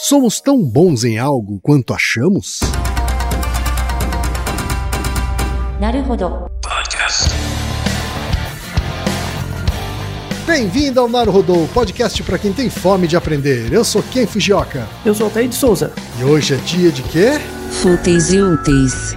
Somos tão bons em algo quanto achamos? Bem-vindo ao Naruhodô, podcast para quem tem fome de aprender. Eu sou Ken Fujioka. Eu sou Altair de Souza. E hoje é dia de quê? Fúteis e úteis.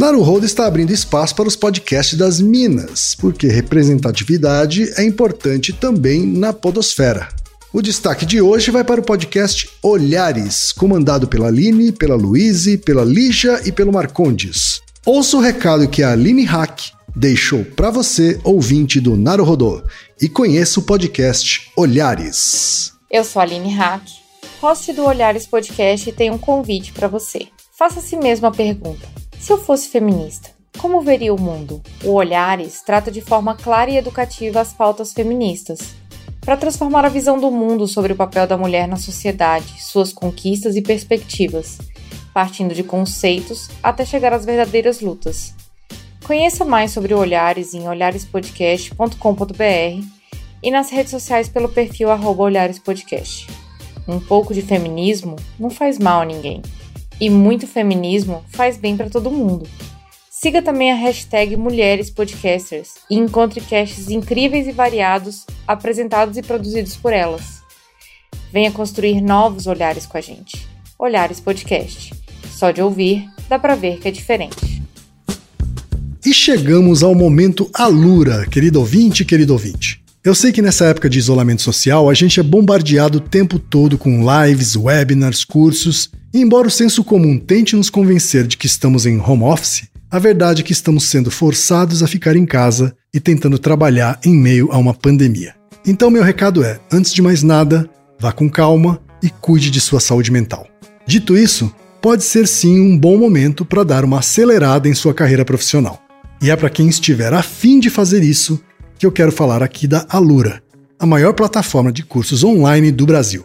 Naruhodo está abrindo espaço para os podcasts das Minas, porque representatividade é importante também na podosfera. O destaque de hoje vai para o podcast Olhares, comandado pela Aline, pela Luíse, pela Lígia e pelo Marcondes. Ouça o recado que a Aline Hack deixou para você, ouvinte do Naruhodô, e conheça o podcast Olhares. Eu sou a Aline Hack, host do Olhares Podcast e tenho um convite para você. Faça a si mesmo a pergunta: se eu fosse feminista, como veria o mundo? O Olhares trata de forma clara e educativa as pautas feministas, para transformar a visão do mundo sobre o papel da mulher na sociedade, suas conquistas e perspectivas, partindo de conceitos até chegar às verdadeiras lutas. Conheça mais sobre o Olhares em olharespodcast.com.br e nas redes sociais pelo perfil olharespodcast. Um pouco de feminismo não faz mal a ninguém. E muito feminismo faz bem para todo mundo. Siga também a hashtag Mulheres Podcasters e encontre casts incríveis e variados apresentados e produzidos por elas. Venha construir novos olhares com a gente. Olhares Podcast. Só de ouvir, dá para ver que é diferente. E chegamos ao momento Alura, querido ouvinte, querido ouvinte. Eu sei que nessa época de isolamento social a gente é bombardeado o tempo todo com lives, webinars, cursos, e embora o senso comum tente nos convencer de que estamos em home office, a verdade é que estamos sendo forçados a ficar em casa e tentando trabalhar em meio a uma pandemia. Então, meu recado é: antes de mais nada, vá com calma e cuide de sua saúde mental. Dito isso, pode ser sim um bom momento para dar uma acelerada em sua carreira profissional. E é para quem estiver afim de fazer isso que eu quero falar aqui da Alura, a maior plataforma de cursos online do Brasil.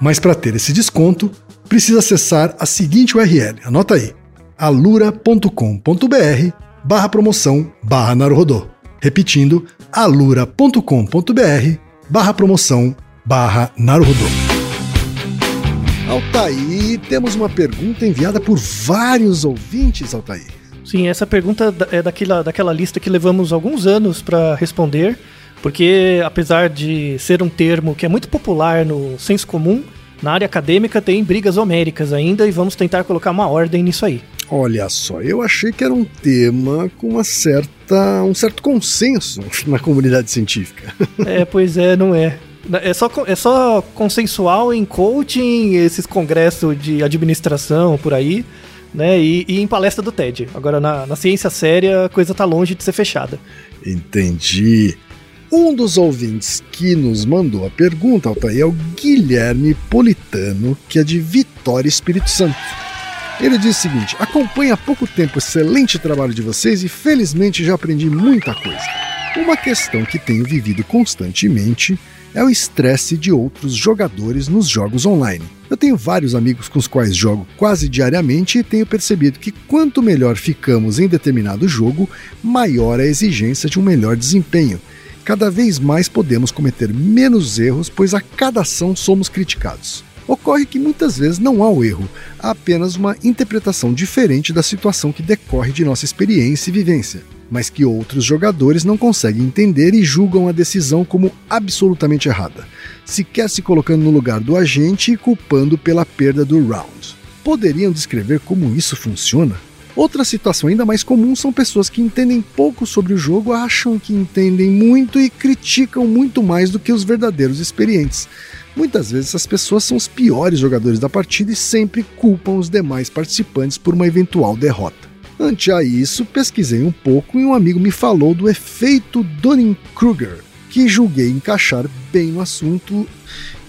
Mas para ter esse desconto, precisa acessar a seguinte URL, anota aí, alura.com.br barra promoção barra Naruhodô. Repetindo, alura.com.br barra promoção barra Naruhodô. Altaí, temos uma pergunta enviada por vários ouvintes, Altaí. Sim, essa pergunta é daquela, daquela lista que levamos alguns anos para responder, porque apesar de ser um termo que é muito popular no senso comum, na área acadêmica tem brigas homéricas ainda e vamos tentar colocar uma ordem nisso aí. Olha só, eu achei que era um tema com uma certa, um certo consenso na comunidade científica. É, pois é, não é. É só, é só consensual em coaching, esses congressos de administração por aí, né? E, e em palestra do TED. Agora, na, na ciência séria, a coisa tá longe de ser fechada. Entendi. Um dos ouvintes que nos mandou a pergunta, Altair, é o Guilherme Politano, que é de Vitória, Espírito Santo. Ele diz o seguinte: acompanho há pouco tempo o excelente trabalho de vocês e felizmente já aprendi muita coisa. Uma questão que tenho vivido constantemente é o estresse de outros jogadores nos jogos online. Eu tenho vários amigos com os quais jogo quase diariamente e tenho percebido que quanto melhor ficamos em determinado jogo, maior a exigência de um melhor desempenho. Cada vez mais podemos cometer menos erros, pois a cada ação somos criticados. Ocorre que muitas vezes não há o erro, há apenas uma interpretação diferente da situação que decorre de nossa experiência e vivência, mas que outros jogadores não conseguem entender e julgam a decisão como absolutamente errada, sequer se colocando no lugar do agente e culpando pela perda do round. Poderiam descrever como isso funciona? Outra situação ainda mais comum são pessoas que entendem pouco sobre o jogo, acham que entendem muito e criticam muito mais do que os verdadeiros experientes. Muitas vezes essas pessoas são os piores jogadores da partida e sempre culpam os demais participantes por uma eventual derrota. Ante a isso, pesquisei um pouco e um amigo me falou do efeito Dunning-Kruger, que julguei encaixar bem no assunto.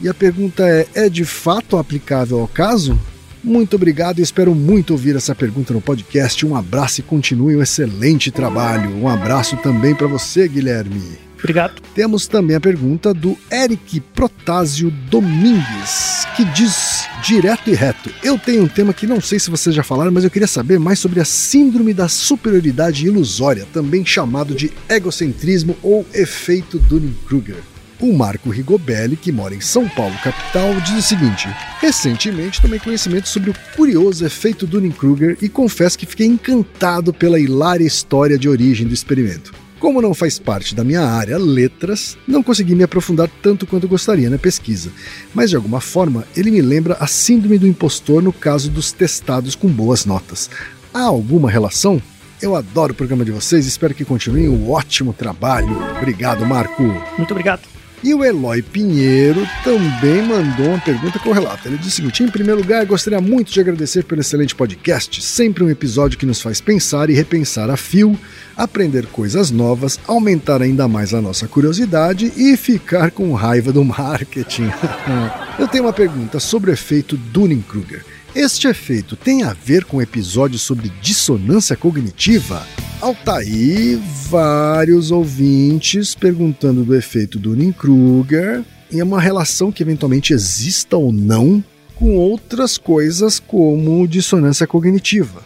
E a pergunta é: é de fato aplicável ao caso? Muito obrigado e espero muito ouvir essa pergunta no podcast. Um abraço e continue um excelente trabalho. Um abraço também para você, Guilherme. Obrigado. Temos também a pergunta do Eric Protásio Domingues, que diz direto e reto: Eu tenho um tema que não sei se vocês já falaram, mas eu queria saber mais sobre a Síndrome da Superioridade Ilusória, também chamado de egocentrismo ou efeito Dunning-Kruger. O Marco Rigobelli, que mora em São Paulo, capital, diz o seguinte: Recentemente tomei conhecimento sobre o curioso efeito Dunning-Kruger e confesso que fiquei encantado pela hilária história de origem do experimento. Como não faz parte da minha área, letras, não consegui me aprofundar tanto quanto gostaria na pesquisa, mas de alguma forma ele me lembra a síndrome do impostor no caso dos testados com boas notas. Há alguma relação? Eu adoro o programa de vocês, espero que continuem um ótimo trabalho. Obrigado, Marco. Muito obrigado. E o Eloy Pinheiro também mandou uma pergunta correlata. Ele disse o seguinte: em primeiro lugar, gostaria muito de agradecer pelo excelente podcast, sempre um episódio que nos faz pensar e repensar a fio, aprender coisas novas, aumentar ainda mais a nossa curiosidade e ficar com raiva do marketing. Eu tenho uma pergunta sobre o efeito Dunning-Kruger. Este efeito tem a ver com o episódio sobre dissonância cognitiva? Altaí, vários ouvintes perguntando do efeito Dunning-Kruger e é uma relação que eventualmente exista ou não com outras coisas como dissonância cognitiva.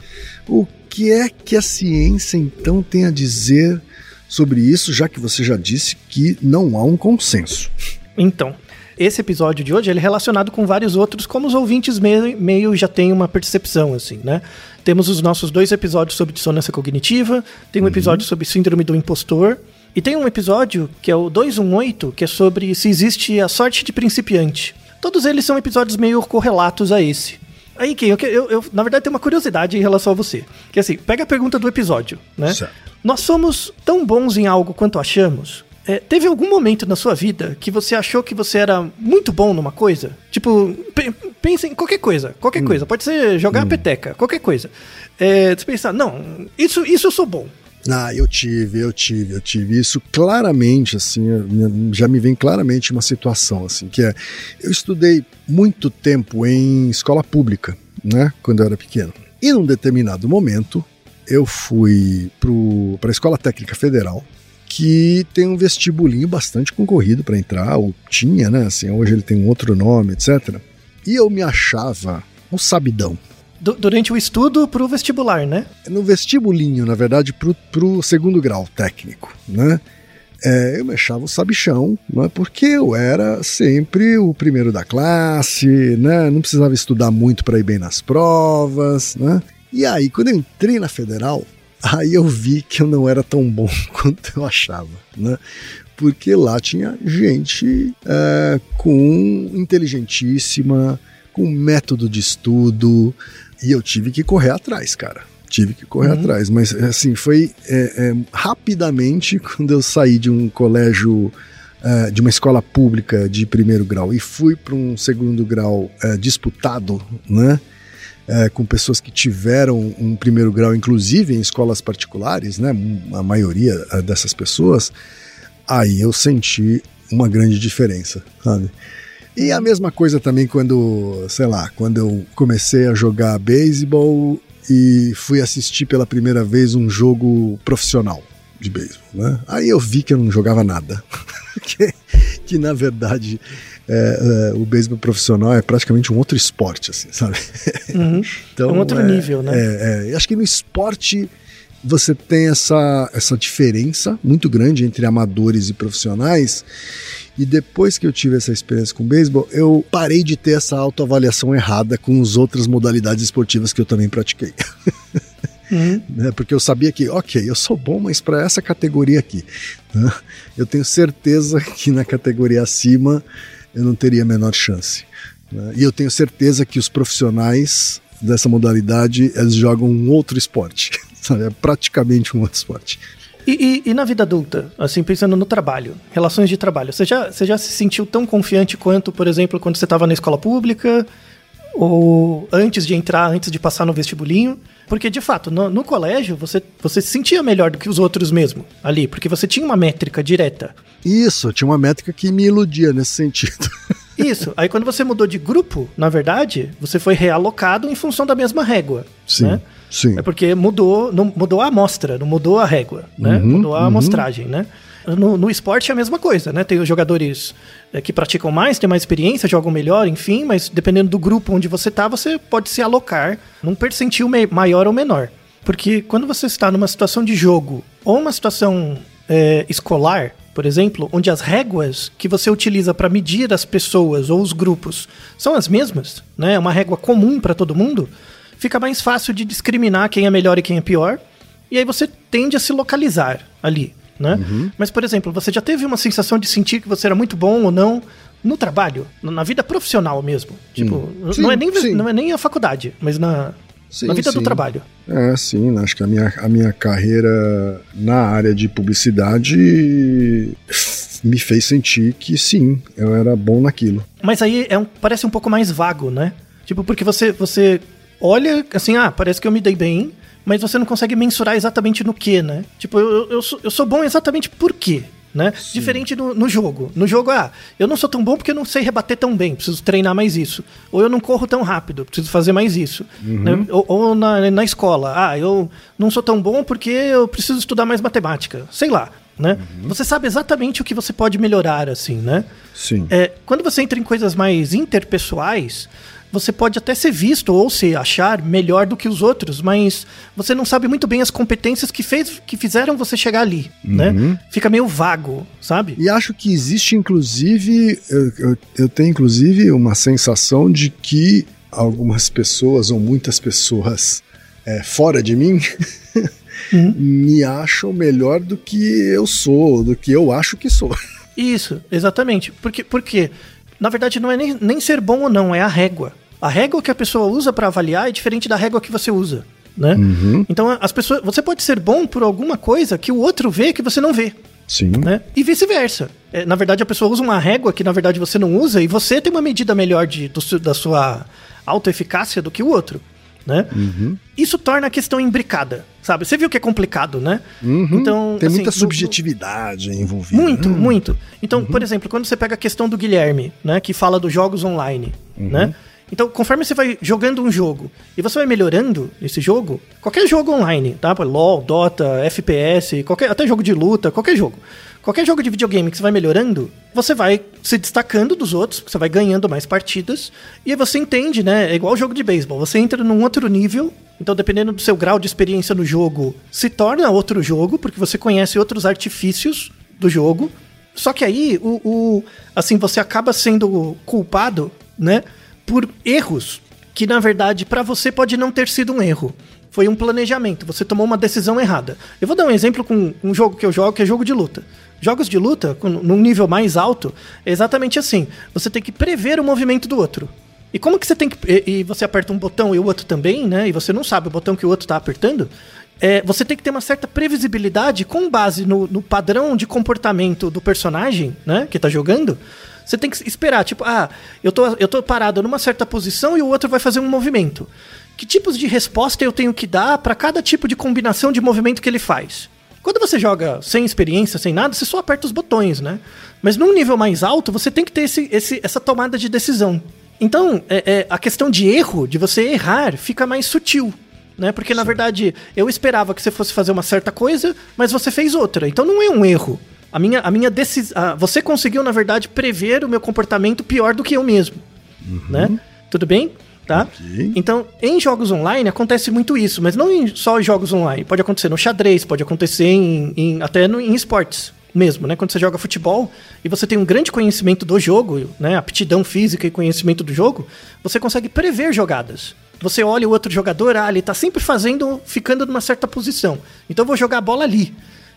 O que é que a ciência então tem a dizer sobre isso, já que você já disse que não há um consenso? Então, esse episódio de hoje ele é relacionado com vários outros, como os ouvintes meio, meio já têm uma percepção, assim, né? Temos os nossos dois episódios sobre dissonância cognitiva, tem um uhum. episódio sobre síndrome do impostor, e tem um episódio que é o 218, que é sobre se existe a sorte de principiante. Todos eles são episódios meio correlatos a esse. Aí, Kim, eu, eu, eu, na verdade tenho uma curiosidade em relação a você. Que assim, pega a pergunta do episódio, né? Certo. Nós somos tão bons em algo quanto achamos? É, teve algum momento na sua vida que você achou que você era muito bom numa coisa? Tipo, pensa em qualquer coisa, qualquer hum. coisa. Pode ser jogar hum. peteca, qualquer coisa. É, você pensar, não, isso, isso eu sou bom. Ah, eu tive, eu tive, eu tive isso claramente, assim, já me vem claramente uma situação, assim, que é, eu estudei muito tempo em escola pública, né, quando eu era pequeno. E num determinado momento, eu fui para a Escola Técnica Federal, que tem um vestibulinho bastante concorrido para entrar, ou tinha, né? Assim, hoje ele tem um outro nome, etc. E eu me achava um sabidão. durante o estudo para o vestibular, né? No vestibulinho, na verdade, para o segundo grau técnico, né? É, eu me achava o sabichão, né, porque eu era sempre o primeiro da classe, né, não precisava estudar muito para ir bem nas provas. Né? E aí, quando eu entrei na federal, Aí eu vi que eu não era tão bom quanto eu achava, né? Porque lá tinha gente é, com inteligentíssima, com método de estudo, e eu tive que correr atrás, cara. Tive que correr uhum. atrás, mas assim, foi é, é, rapidamente quando eu saí de um colégio uh, de uma escola pública de primeiro grau e fui para um segundo grau uh, disputado, né? É, com pessoas que tiveram um primeiro grau, inclusive em escolas particulares, né? A maioria dessas pessoas, aí eu senti uma grande diferença, sabe? E a mesma coisa também quando, sei lá, quando eu comecei a jogar beisebol e fui assistir pela primeira vez um jogo profissional de beisebol, né? Aí eu vi que eu não jogava nada. que, que, na verdade é, é, o beisebol profissional é praticamente um outro esporte, assim, sabe? Uhum. então, é um outro é, nível, né? É, acho que no esporte você tem essa, essa diferença muito grande entre amadores e profissionais. E depois que eu tive essa experiência com beisebol, eu parei de ter essa autoavaliação errada com as outras modalidades esportivas que eu também pratiquei. Uhum. Né? Porque eu sabia que, ok, eu sou bom, mas para essa categoria aqui, né? eu tenho certeza que na categoria acima eu não teria a menor chance. Né? E eu tenho certeza que os profissionais dessa modalidade eles jogam um outro esporte, sabe? é praticamente um outro esporte. E, e, e, na vida adulta, assim, pensando no trabalho, relações de trabalho, você já, você já se sentiu tão confiante quanto, por exemplo, quando você estava na escola pública? Ou antes de entrar, antes de passar no vestibulinho? Porque, de fato, no, no, colégio, você, você se sentia melhor do que os outros mesmo, ali, porque você tinha uma métrica direta. Isso, tinha uma métrica que me iludia nesse sentido. Isso. Aí, quando você mudou de grupo, na verdade, você foi realocado em função da mesma régua. Sim. Né? Sim. É porque mudou, não, mudou a amostra, não mudou a régua, né? Uhum, mudou a uhum. amostragem, né? No, no esporte é a mesma coisa, né? Tem os jogadores é, que praticam mais, têm mais experiência, jogam melhor, enfim, mas dependendo do grupo onde você está, você pode se alocar num percentil maior ou menor. Porque quando você está numa situação de jogo ou uma situação é, escolar, por exemplo, onde as réguas que você utiliza para medir as pessoas ou os grupos são as mesmas, né? É uma régua comum para todo mundo, fica mais fácil de discriminar quem é melhor e quem é pior. E aí você tende a se localizar ali né? Uhum. Mas, por exemplo, você já teve uma sensação de sentir que você era muito bom ou não no trabalho, na vida profissional mesmo? Tipo, sim, não, é nem, sim. não é nem a faculdade, mas na, Sim, na vida sim. do trabalho. É, sim, acho que a minha, a minha carreira na área de publicidade me fez sentir que sim, eu era bom naquilo. Mas aí é um, parece um pouco mais vago, né? Tipo, porque você, você olha assim, ah, parece que eu me dei bem, mas você não consegue mensurar exatamente no que, né? Tipo, eu, eu, sou, eu sou bom exatamente por quê? Né? Diferente no, no, jogo. No jogo, ah, eu não sou tão bom porque eu não sei rebater tão bem, preciso treinar mais isso. Ou eu não corro tão rápido, preciso fazer mais isso. Uhum. Né? Ou, ou na, na escola, ah, eu não sou tão bom porque eu preciso estudar mais matemática. Sei lá. Né? Uhum. Você sabe exatamente o que você pode melhorar, assim, né? Sim. É, quando você entra em coisas mais interpessoais, você pode até ser visto ou se achar melhor do que os outros, mas você não sabe muito bem as competências que, fez, que fizeram você chegar ali, né? uhum. né? Fica meio vago, sabe? E acho que existe, inclusive, eu, eu, eu tenho inclusive uma sensação de que algumas pessoas ou muitas pessoas é, fora de mim uhum. me acham melhor do que eu sou, do que eu acho que sou. Isso, exatamente. Porque, porque na verdade, não é nem, nem ser bom ou não, é a régua. A régua que a pessoa usa para avaliar é diferente da régua que você usa. Né? Uhum. Então as pessoas, você pode ser bom por alguma coisa que o outro vê que você não vê. Sim. Né? E vice-versa. É, na verdade, a pessoa usa uma régua que na verdade você não usa e você tem uma medida melhor de, do, da sua autoeficácia do que o outro né? Uhum. Isso torna a questão imbricada, sabe? Você viu que é complicado, né? Uhum. Então tem assim, muita subjetividade no, envolvida. Muito, uhum. muito. Então, por exemplo, quando você pega a questão do Guilherme, né, que fala dos jogos online, uhum. né? Então, conforme você vai jogando um jogo e você vai melhorando esse jogo, qualquer jogo online, tá? LOL, Dota, FPS, qualquer, até jogo de luta, qualquer jogo. Qualquer jogo de videogame que você vai melhorando, você vai se destacando dos outros, você vai ganhando mais partidas, e aí você entende, né? É igual jogo de beisebol, você entra num outro nível, então dependendo do seu grau de experiência no jogo, se torna outro jogo, porque você conhece outros artifícios do jogo. Só que aí, o, o assim, você acaba sendo culpado, né, por erros que na verdade para você pode não ter sido um erro. Foi um planejamento, você tomou uma decisão errada. Eu vou dar um exemplo com um jogo que eu jogo, que é jogo de luta. Jogos de luta, num nível mais alto, é exatamente assim. Você tem que prever o movimento do outro. E como que você tem que. E, e, você aperta um botão e o outro também, né? E você não sabe o botão que o outro tá apertando. é, você tem que ter uma certa previsibilidade com base no, no padrão de comportamento do personagem, né, que tá jogando. Você tem que esperar, tipo, ah, eu tô, eu tô parado numa certa posição e o outro vai fazer um movimento. Que tipos de resposta eu tenho que dar para cada tipo de combinação de movimento que ele faz? Quando você joga sem experiência, sem nada, você só aperta os botões, né? Mas num nível mais alto, você tem que ter esse, esse, essa tomada de decisão. Então, é, é, a questão de erro, de você errar, fica mais sutil. Né? Porque, Sim. na verdade, eu esperava que você fosse fazer uma certa coisa, mas você fez outra. Então não é um erro. A minha, a minha decisão. Você conseguiu, na verdade, prever o meu comportamento pior do que eu mesmo. Uhum. Né? Tudo bem? Tá? Okay. Então, em jogos online acontece muito isso, mas não em, só em jogos online. Pode acontecer no xadrez, pode acontecer em, em até no, em esportes mesmo, né? Quando você joga futebol e você tem um grande conhecimento do jogo, né? Aptidão física e conhecimento do jogo, você consegue prever jogadas. Você olha o outro jogador, ah, ele tá sempre fazendo, ficando numa certa posição. Então eu vou jogar a bola ali.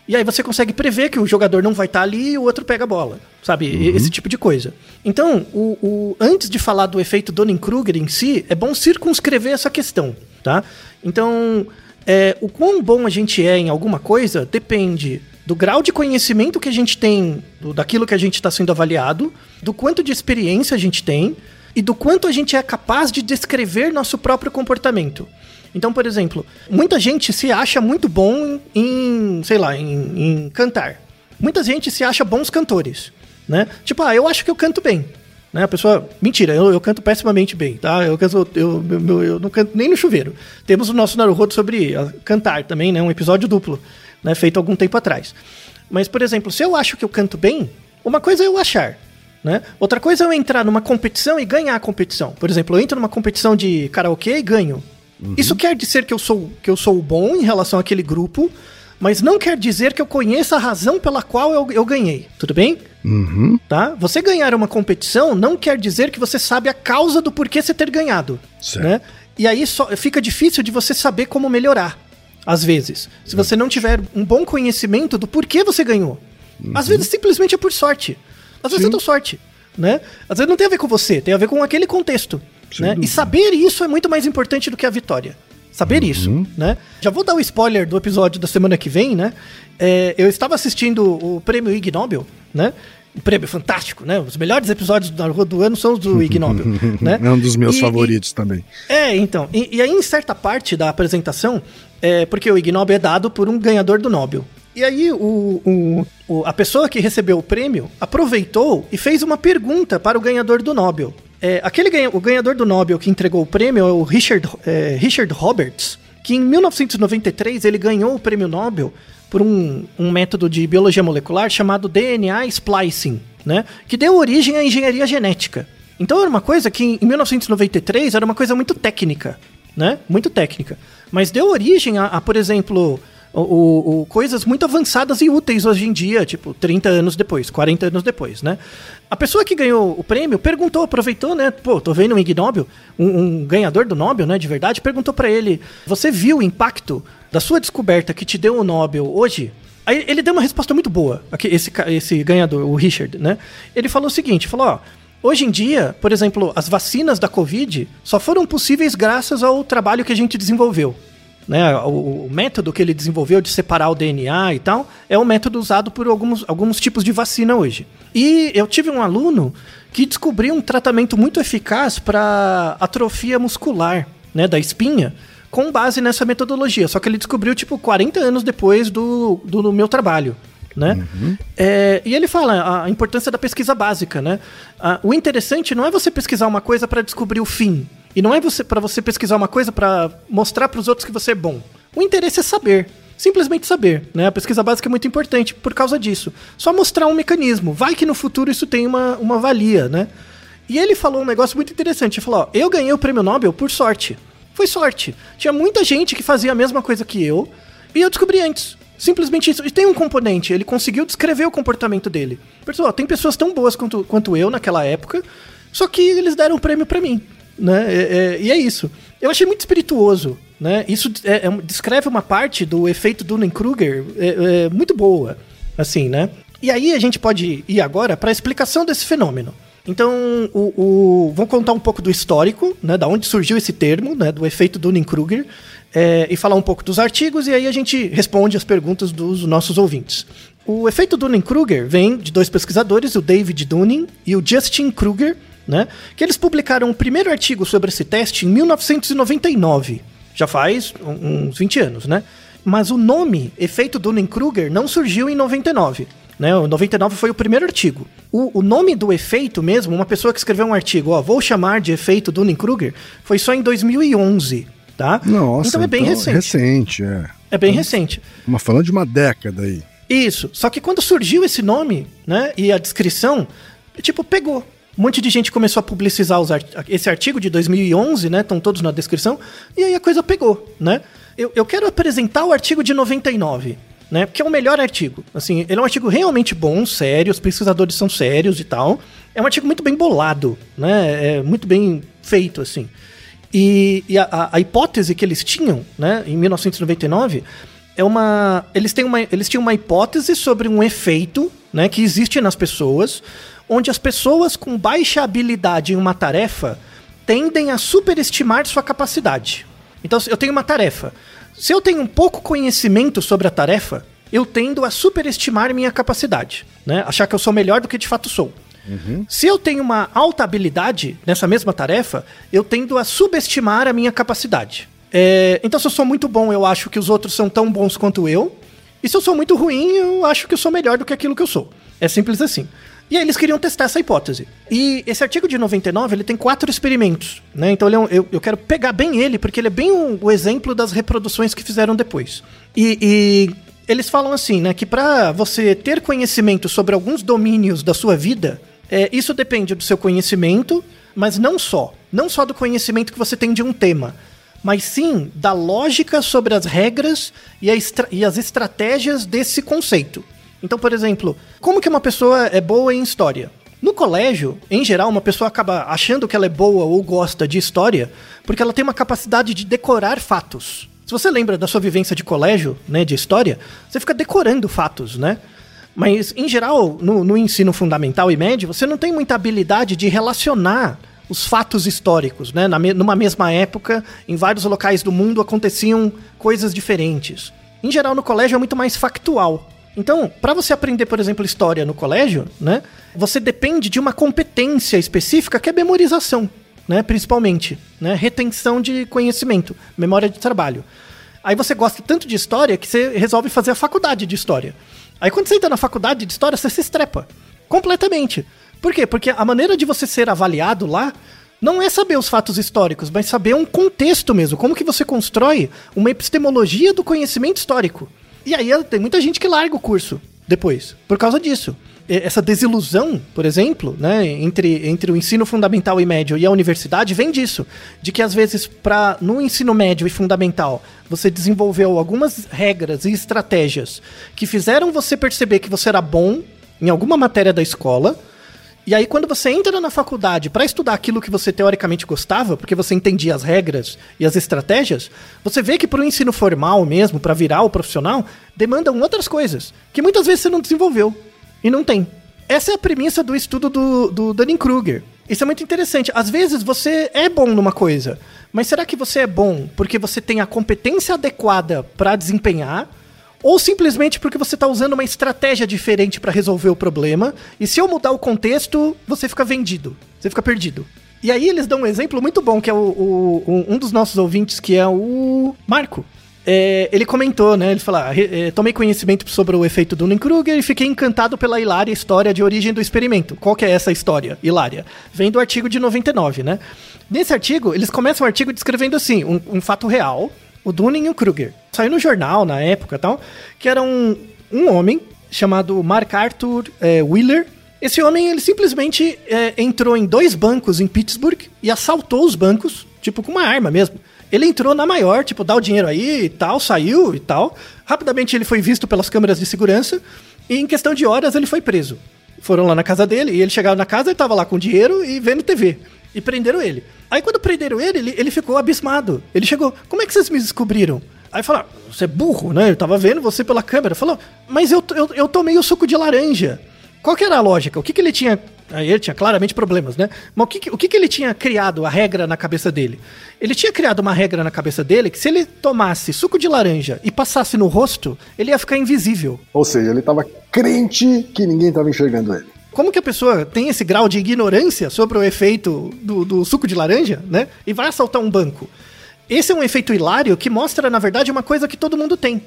E aí você consegue prever que o jogador não vai estar tá ali e o outro pega a bola. Sabe? Uhum. Esse tipo de coisa. Então, o, o, antes de falar do efeito Dunning-Kruger em si, é bom circunscrever essa questão, tá? Então, é, o quão bom a gente é em alguma coisa depende do grau de conhecimento que a gente tem do, daquilo que a gente está sendo avaliado, do quanto de experiência a gente tem e do quanto a gente é capaz de descrever nosso próprio comportamento. Então, por exemplo, muita gente se acha muito bom em, sei lá, em, em cantar. Muita gente se acha bons cantores, né? Tipo, ah, eu acho que eu canto bem. Né? A pessoa, mentira, eu, eu canto pessimamente bem, tá? Eu, canto, eu, eu, eu não canto nem no chuveiro. Temos o nosso Naruhodo sobre cantar também, né? Um episódio duplo, né? Feito algum tempo atrás. Mas, por exemplo, se eu acho que eu canto bem, uma coisa é eu achar. Né? Outra coisa é eu entrar numa competição e ganhar a competição. Por exemplo, eu entro numa competição de karaokê e ganho. Uhum. Isso quer dizer que eu sou que eu sou bom em relação àquele grupo, mas não quer dizer que eu conheça a razão pela qual eu, eu ganhei. Tudo bem? Uhum. Tá? Você ganhar uma competição não quer dizer que você sabe a causa do porquê você ter ganhado. Certo. Né? E aí só, fica difícil de você saber como melhorar. Às vezes. Se você não tiver um bom conhecimento do porquê você ganhou. Uhum. Às vezes simplesmente é por sorte. Às vezes Sim. é tua sorte. Né? Às vezes não tem a ver com você, tem a ver com aquele contexto. Né? E saber isso é muito mais importante do que a vitória. Saber uhum. isso, né? Já vou dar o um spoiler do episódio da semana que vem, né? É, eu estava assistindo o prêmio Ig Nobel, né? Um prêmio fantástico, né? Os melhores episódios do, do ano são os do Ig Nobel, né? É um dos meus e, favoritos e, também. É, então. E, e, aí, em certa parte da apresentação, é, porque o Ig Nobel é dado por um ganhador do Nobel. E aí, o, o, o, a pessoa que recebeu o prêmio aproveitou e fez uma pergunta para o ganhador do Nobel. É, aquele ganha, o ganhador do Nobel que entregou o prêmio é o Richard, é, Richard Roberts, que em 1993 ele ganhou o prêmio Nobel por um, um método de biologia molecular chamado DNA splicing, né? Que deu origem à engenharia genética. Então era uma coisa que em 1993 era uma coisa muito técnica, né? Muito técnica. Mas deu origem a, a por exemplo, o, o, coisas muito avançadas e úteis hoje em dia, tipo 30 anos depois, 40 anos depois, né? A pessoa que ganhou o prêmio perguntou, aproveitou, né? Pô, tô vendo um Ig Nobel, um, um ganhador do Nobel, né? De verdade, perguntou para ele: Você viu o impacto da sua descoberta que te deu o Nobel hoje? Aí ele deu uma resposta muito boa, esse, esse ganhador, o Richard, né? Ele falou o seguinte: falou, ó. Hoje em dia, por exemplo, as vacinas da Covid só foram possíveis graças ao trabalho que a gente desenvolveu. Né, o, o, método que ele desenvolveu de separar o DNA e tal é um método usado por alguns, alguns tipos de vacina hoje. E eu tive um aluno que descobriu um tratamento muito eficaz para atrofia muscular né, da espinha com base nessa metodologia. Só que ele descobriu, tipo, 40 anos depois do, do, do meu trabalho. Né? Uhum. É, e ele fala a importância da pesquisa básica. Né? Ah, o interessante não é você pesquisar uma coisa para descobrir o fim. E não é você para você pesquisar uma coisa para mostrar para os outros que você é bom. O interesse é saber. Simplesmente saber, né? A pesquisa básica é muito importante por causa disso. Só mostrar um mecanismo. Vai que no futuro isso tem uma, uma valia, né? E ele falou um negócio muito interessante. Ele falou: ó, eu ganhei o prêmio Nobel por sorte. Foi sorte. Tinha muita gente que fazia a mesma coisa que eu e eu descobri antes. Simplesmente isso. E tem um componente, ele conseguiu descrever o comportamento dele. Pessoal, tem pessoas tão boas quanto, quanto eu naquela época, só que eles deram um prêmio para mim né? É, é, e é isso. Eu achei muito espirituoso, né? Isso é, é descreve uma parte do efeito Dunning-Kruger é, muito boa, assim, né? E aí a gente pode ir agora para a explicação desse fenômeno. Então, o, o, vou contar um pouco do histórico, né, da onde surgiu esse termo, né, do efeito Dunning-Kruger. é, e falar um pouco dos artigos e aí a gente responde as perguntas dos nossos ouvintes. O efeito Dunning-Kruger vem de dois pesquisadores, o David Dunning e o Justin Kruger, né, que eles publicaram o primeiro artigo sobre esse teste em 1999. Já faz uns 20 anos, né? Mas o nome efeito Dunning-Kruger não surgiu em 99. Né? O 99 foi o primeiro artigo. O, o, nome do efeito mesmo, uma pessoa que escreveu um artigo, ó, vou chamar de efeito Dunning-Kruger, foi só em 2011, tá? Nossa, então é bem então, recente. recente, é. É bem então, recente. Uma falando de uma década aí. Isso. Só que quando surgiu esse nome, né, e a descrição, tipo, pegou. Um monte de gente começou a publicizar art esse artigo de 2011, né? Estão todos na descrição. E aí a coisa pegou, né? Eu, eu quero apresentar o artigo de 99, né? É o melhor artigo. Assim, ele é um artigo realmente bom, sério, os pesquisadores são sérios e tal. É um artigo muito bem bolado, né? É muito bem feito, assim. E, e a, a, hipótese que eles tinham, né, em 1999, é uma. Eles, têm uma, eles tinham uma hipótese sobre um efeito né, que existe nas pessoas onde as pessoas com baixa habilidade em uma tarefa tendem a superestimar sua capacidade. Então, eu tenho uma tarefa. Se eu tenho um pouco conhecimento sobre a tarefa, eu tendo a superestimar minha capacidade, né? Achar que eu sou melhor do que de fato sou. Uhum. Se eu tenho uma alta habilidade nessa mesma tarefa, eu tendo a subestimar a minha capacidade. É, então, se eu sou muito bom, eu acho que os outros são tão bons quanto eu. E se eu sou muito ruim, eu acho que eu sou melhor do que aquilo que eu sou. É simples assim. E aí eles queriam testar essa hipótese. E esse artigo de 99, ele tem quatro experimentos, né? Então é um, eu, eu quero pegar bem ele, porque ele é bem o, o exemplo das reproduções que fizeram depois. E, e eles falam assim, né, que para você ter conhecimento sobre alguns domínios da sua vida, é, isso depende do seu conhecimento, mas não só. Não só do conhecimento que você tem de um tema, mas sim da lógica sobre as regras e, e as estratégias desse conceito. Então, por exemplo, como que uma pessoa é boa em história? No colégio, em geral, uma pessoa acaba achando que ela é boa ou gosta de história porque ela tem uma capacidade de decorar fatos. Se você lembra da sua vivência de colégio, né, de história, você fica decorando fatos, né? Mas, em geral, no, no ensino fundamental e médio, você não tem muita habilidade de relacionar os fatos históricos, né? Na, numa mesma época, em vários locais do mundo aconteciam coisas diferentes. Em geral, no colégio é muito mais factual. Então, para você aprender, por exemplo, história no colégio, né, você depende de uma competência específica que é memorização, né, principalmente, né, retenção de conhecimento, memória de trabalho. Aí você gosta tanto de história que você resolve fazer a faculdade de história. Aí quando você entra na faculdade de história, você se estrepa completamente. Por quê? Porque a maneira de você ser avaliado lá não é saber os fatos históricos, mas saber um contexto mesmo, como que você constrói uma epistemologia do conhecimento histórico. E aí tem muita gente que larga o curso depois, por causa disso. Essa desilusão, por exemplo, né, entre, entre o ensino fundamental e médio e a universidade vem disso. De que às vezes, para no ensino médio e fundamental, você desenvolveu algumas regras e estratégias que fizeram você perceber que você era bom em alguma matéria da escola, e aí, quando você entra na faculdade para estudar aquilo que você teoricamente gostava, porque você entendia as regras e as estratégias, você vê que para o ensino formal mesmo, para virar o profissional, demandam outras coisas, que muitas vezes você não desenvolveu. E não tem. Essa é a premissa do estudo do, do Dunning-Kruger. Isso é muito interessante. Às vezes você é bom numa coisa, mas será que você é bom porque você tem a competência adequada para desempenhar? Ou simplesmente porque você está usando uma estratégia diferente para resolver o problema, e se eu mudar o contexto, você fica vendido, você fica perdido. E aí eles dão um exemplo muito bom, que é o, o um dos nossos ouvintes, que é o Marco. É, ele comentou, né? Ele falou: ah, é, tomei conhecimento sobre o efeito Dunning-Kruger e fiquei encantado pela hilária história de origem do experimento. Qual que é essa história hilária? Vem do artigo de 99, né? Nesse artigo, eles começam o artigo descrevendo assim: um, um fato real, o Dunning e o Kruger. Saiu no jornal na época tal, que era um, um homem chamado Mark Arthur é, Wheeler. Esse homem, ele simplesmente é, entrou em dois bancos em Pittsburgh e assaltou os bancos, tipo, com uma arma mesmo. Ele entrou na maior, tipo, dá o dinheiro aí e tal, saiu e tal. Rapidamente ele foi visto pelas câmeras de segurança e em questão de horas ele foi preso. Foram lá na casa dele e ele chegava na casa e tava lá com dinheiro e vendo TV. E prenderam ele. Aí quando prenderam ele, ele, ele ficou abismado. Ele chegou, como é que vocês me descobriram? Aí falaram, você é burro, né? Eu tava vendo você pela câmera. Falou, mas eu, eu, eu tomei o suco de laranja. Qual que era a lógica? O que, que ele tinha Aí ele tinha claramente problemas, né? Mas o que, o que, que ele tinha criado, a regra na cabeça dele? Ele tinha criado uma regra na cabeça dele que se ele tomasse suco de laranja e passasse no rosto, ele ia ficar invisível. Ou seja, ele estava crente que ninguém estava enxergando ele. Como que a pessoa tem esse grau de ignorância sobre o efeito do, do suco de laranja, né? E vai assaltar um banco? Esse é um efeito hilário que mostra, na verdade, uma coisa que todo mundo tem.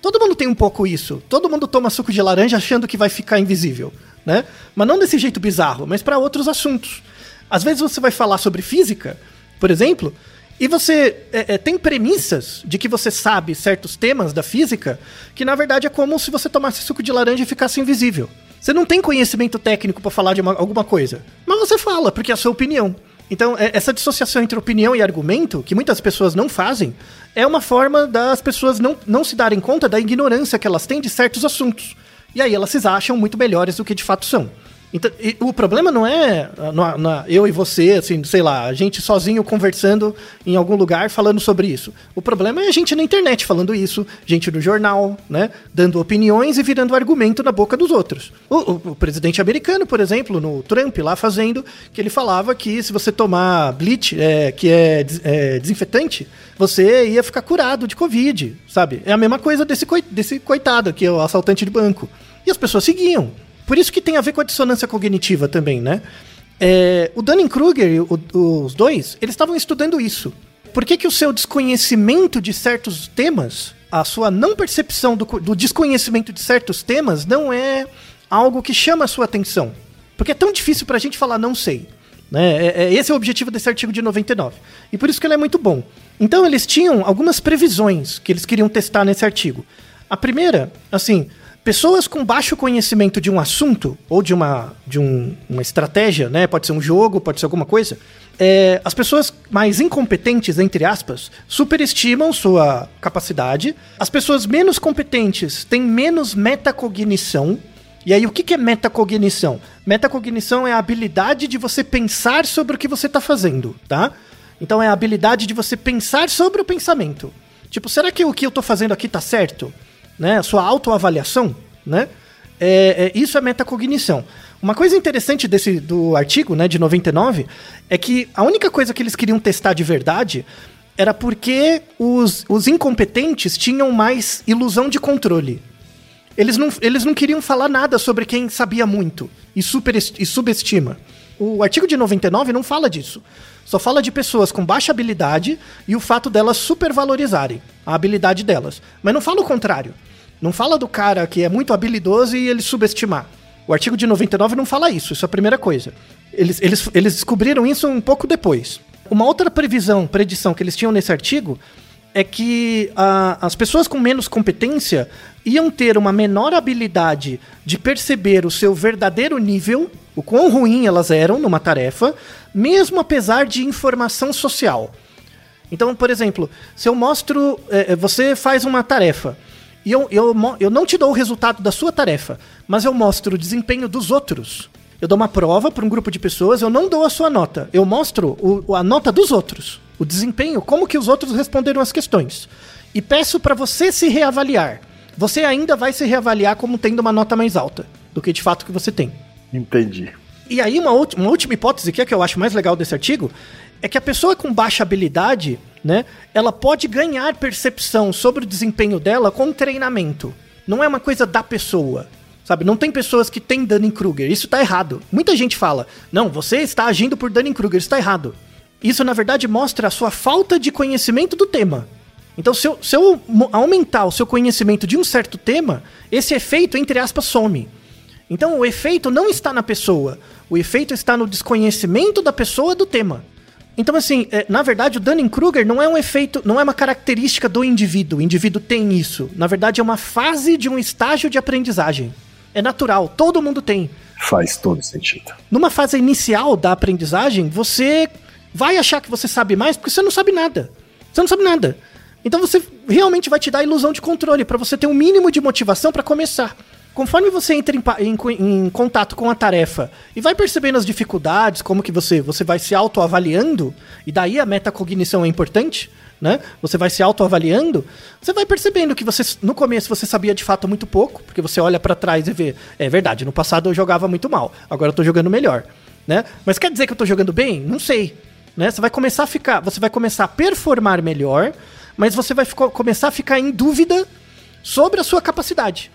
Todo mundo tem um pouco isso. Todo mundo toma suco de laranja achando que vai ficar invisível, né? Mas não desse jeito bizarro, mas para outros assuntos. Às vezes você vai falar sobre física, por exemplo, e você é, é, tem premissas de que você sabe certos temas da física que na verdade é como se você tomasse suco de laranja e ficasse invisível. Você não tem conhecimento técnico para falar de uma, alguma coisa, mas você fala porque é a sua opinião. Então, é, essa dissociação entre opinião e argumento, que muitas pessoas não fazem, é uma forma das pessoas não, não se darem conta da ignorância que elas têm de certos assuntos. E aí elas se acham muito melhores do que de fato são. Então, o problema não é na, na, eu e você, assim, sei lá, a gente sozinho conversando em algum lugar falando sobre isso. O problema é a gente na internet falando isso, gente no jornal, né, dando opiniões e virando argumento na boca dos outros. O, o, o presidente americano, por exemplo, no Trump lá fazendo, que ele falava que se você tomar bleach, é, que é, é desinfetante, você ia ficar curado de Covid, sabe? É a mesma coisa desse, desse coitado aqui, o assaltante de banco. E as pessoas seguiam. Por isso que tem a ver com a dissonância cognitiva também, né? É, o Dunning-Kruger os dois, eles estavam estudando isso. Por que, que o seu desconhecimento de certos temas, a sua não percepção do, do desconhecimento de certos temas, não é algo que chama a sua atenção? Porque é tão difícil pra gente falar não sei. Né? É, é, esse é o objetivo desse artigo de 99. E por isso que ele é muito bom. Então eles tinham algumas previsões que eles queriam testar nesse artigo. A primeira, assim, Pessoas com baixo conhecimento de um assunto ou de uma, de um, uma estratégia, né? Pode ser um jogo, pode ser alguma coisa. É, as pessoas mais incompetentes, entre aspas, superestimam sua capacidade. As pessoas menos competentes têm menos metacognição. E aí, o que é metacognição? Metacognição é a habilidade de você pensar sobre o que você está fazendo, tá? Então é a habilidade de você pensar sobre o pensamento. Tipo, será que o que eu estou fazendo aqui está certo? Né? A sua autoavaliação, né? É, é, isso é metacognição. Uma coisa interessante desse do artigo, né, de 99, é que a única coisa que eles queriam testar de verdade era porque os, os incompetentes tinham mais ilusão de controle. Eles não, eles não queriam falar nada sobre quem sabia muito e, super, e subestima. O artigo de 99 não fala disso. Só fala de pessoas com baixa habilidade e o fato delas supervalorizarem a habilidade delas. Mas não fala o contrário. Não fala do cara que é muito habilidoso e ele subestimar. O artigo de 99 não fala isso, isso é a primeira coisa. Eles, eles, eles descobriram isso um pouco depois. Uma outra previsão, predição que eles tinham nesse artigo é que ah, as pessoas com menos competência iam ter uma menor habilidade de perceber o seu verdadeiro nível, o quão ruim elas eram numa tarefa, mesmo apesar de informação social. Então, por exemplo, se eu mostro. É, você faz uma tarefa e eu, eu, eu não te dou o resultado da sua tarefa, mas eu mostro o desempenho dos outros. Eu dou uma prova para um grupo de pessoas, eu não dou a sua nota. Eu mostro o, a nota dos outros, o desempenho, como que os outros responderam as questões. E peço para você se reavaliar. Você ainda vai se reavaliar como tendo uma nota mais alta do que de fato que você tem. Entendi. E aí, uma, uma última hipótese que é que eu acho mais legal desse artigo é que a pessoa com baixa habilidade, né, ela pode ganhar percepção sobre o desempenho dela com treinamento. Não é uma coisa da pessoa. Sabe, não tem pessoas que têm Dunning-Kruger. Isso tá errado. Muita gente fala: "Não, você está agindo por Dunning-Kruger, isso tá errado". Isso na verdade mostra a sua falta de conhecimento do tema. Então, se eu, se eu aumentar o seu conhecimento de um certo tema, esse efeito, entre aspas, some. Então o efeito não está na pessoa, o efeito está no desconhecimento da pessoa do tema. Então, assim, é, na verdade, o Dunning-Kruger não é um efeito, não é uma característica do indivíduo. O indivíduo tem isso. Na verdade, é uma fase de um estágio de aprendizagem. É natural, todo mundo tem. Faz todo sentido. Numa fase inicial da aprendizagem, você vai achar que você sabe mais porque você não sabe nada. Você não sabe nada. Então você realmente vai te dar a ilusão de controle para você ter um mínimo de motivação para começar. conforme você entra em, em, em, contato com a tarefa e vai percebendo as dificuldades, como que você, você vai se autoavaliando, e daí a metacognição é importante, né? Você vai se autoavaliando, você vai percebendo que você no começo você sabia de fato muito pouco, porque você olha para trás e vê, é verdade, no passado eu jogava muito mal, agora eu tô jogando melhor, né? Mas quer dizer que eu tô jogando bem? Não sei, né? Você vai começar a ficar, você vai começar a performar melhor, mas você vai ficar, começar a ficar em dúvida sobre a sua capacidade,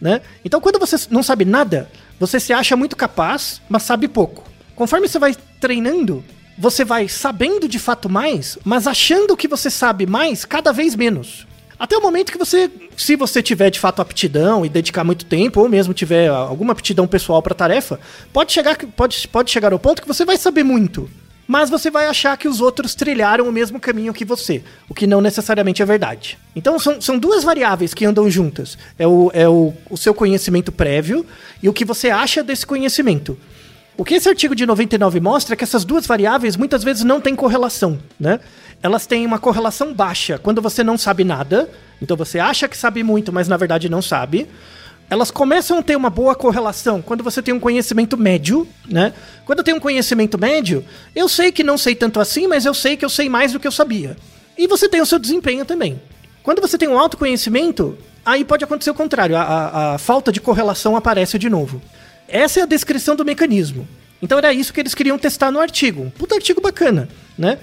né? Então quando você não sabe nada, você se acha muito capaz, mas sabe pouco. Conforme você vai treinando, você vai sabendo de fato mais, mas achando que você sabe mais cada vez menos. Até o momento que você, se você tiver de fato aptidão e dedicar muito tempo, ou mesmo tiver alguma aptidão pessoal para a tarefa, pode chegar, pode, pode chegar ao ponto que você vai saber muito. Mas você vai achar que os outros trilharam o mesmo caminho que você, o que não necessariamente é verdade. Então são, são duas variáveis que andam juntas: é, o, é o, o seu conhecimento prévio e o que você acha desse conhecimento. O que esse artigo de 99 mostra é que essas duas variáveis muitas vezes não têm correlação, né? Elas têm uma correlação baixa quando você não sabe nada, então você acha que sabe muito, mas na verdade não sabe. Elas começam a ter uma boa correlação quando você tem um conhecimento médio, né? Quando eu tenho um conhecimento médio, eu sei que não sei tanto assim, mas eu sei que eu sei mais do que eu sabia. E você tem o seu desempenho também. Quando você tem um autoconhecimento, aí pode acontecer o contrário, a, a, a falta de correlação aparece de novo. Essa é a descrição do mecanismo. Então era isso que eles queriam testar no artigo. Um puta artigo bacana, né?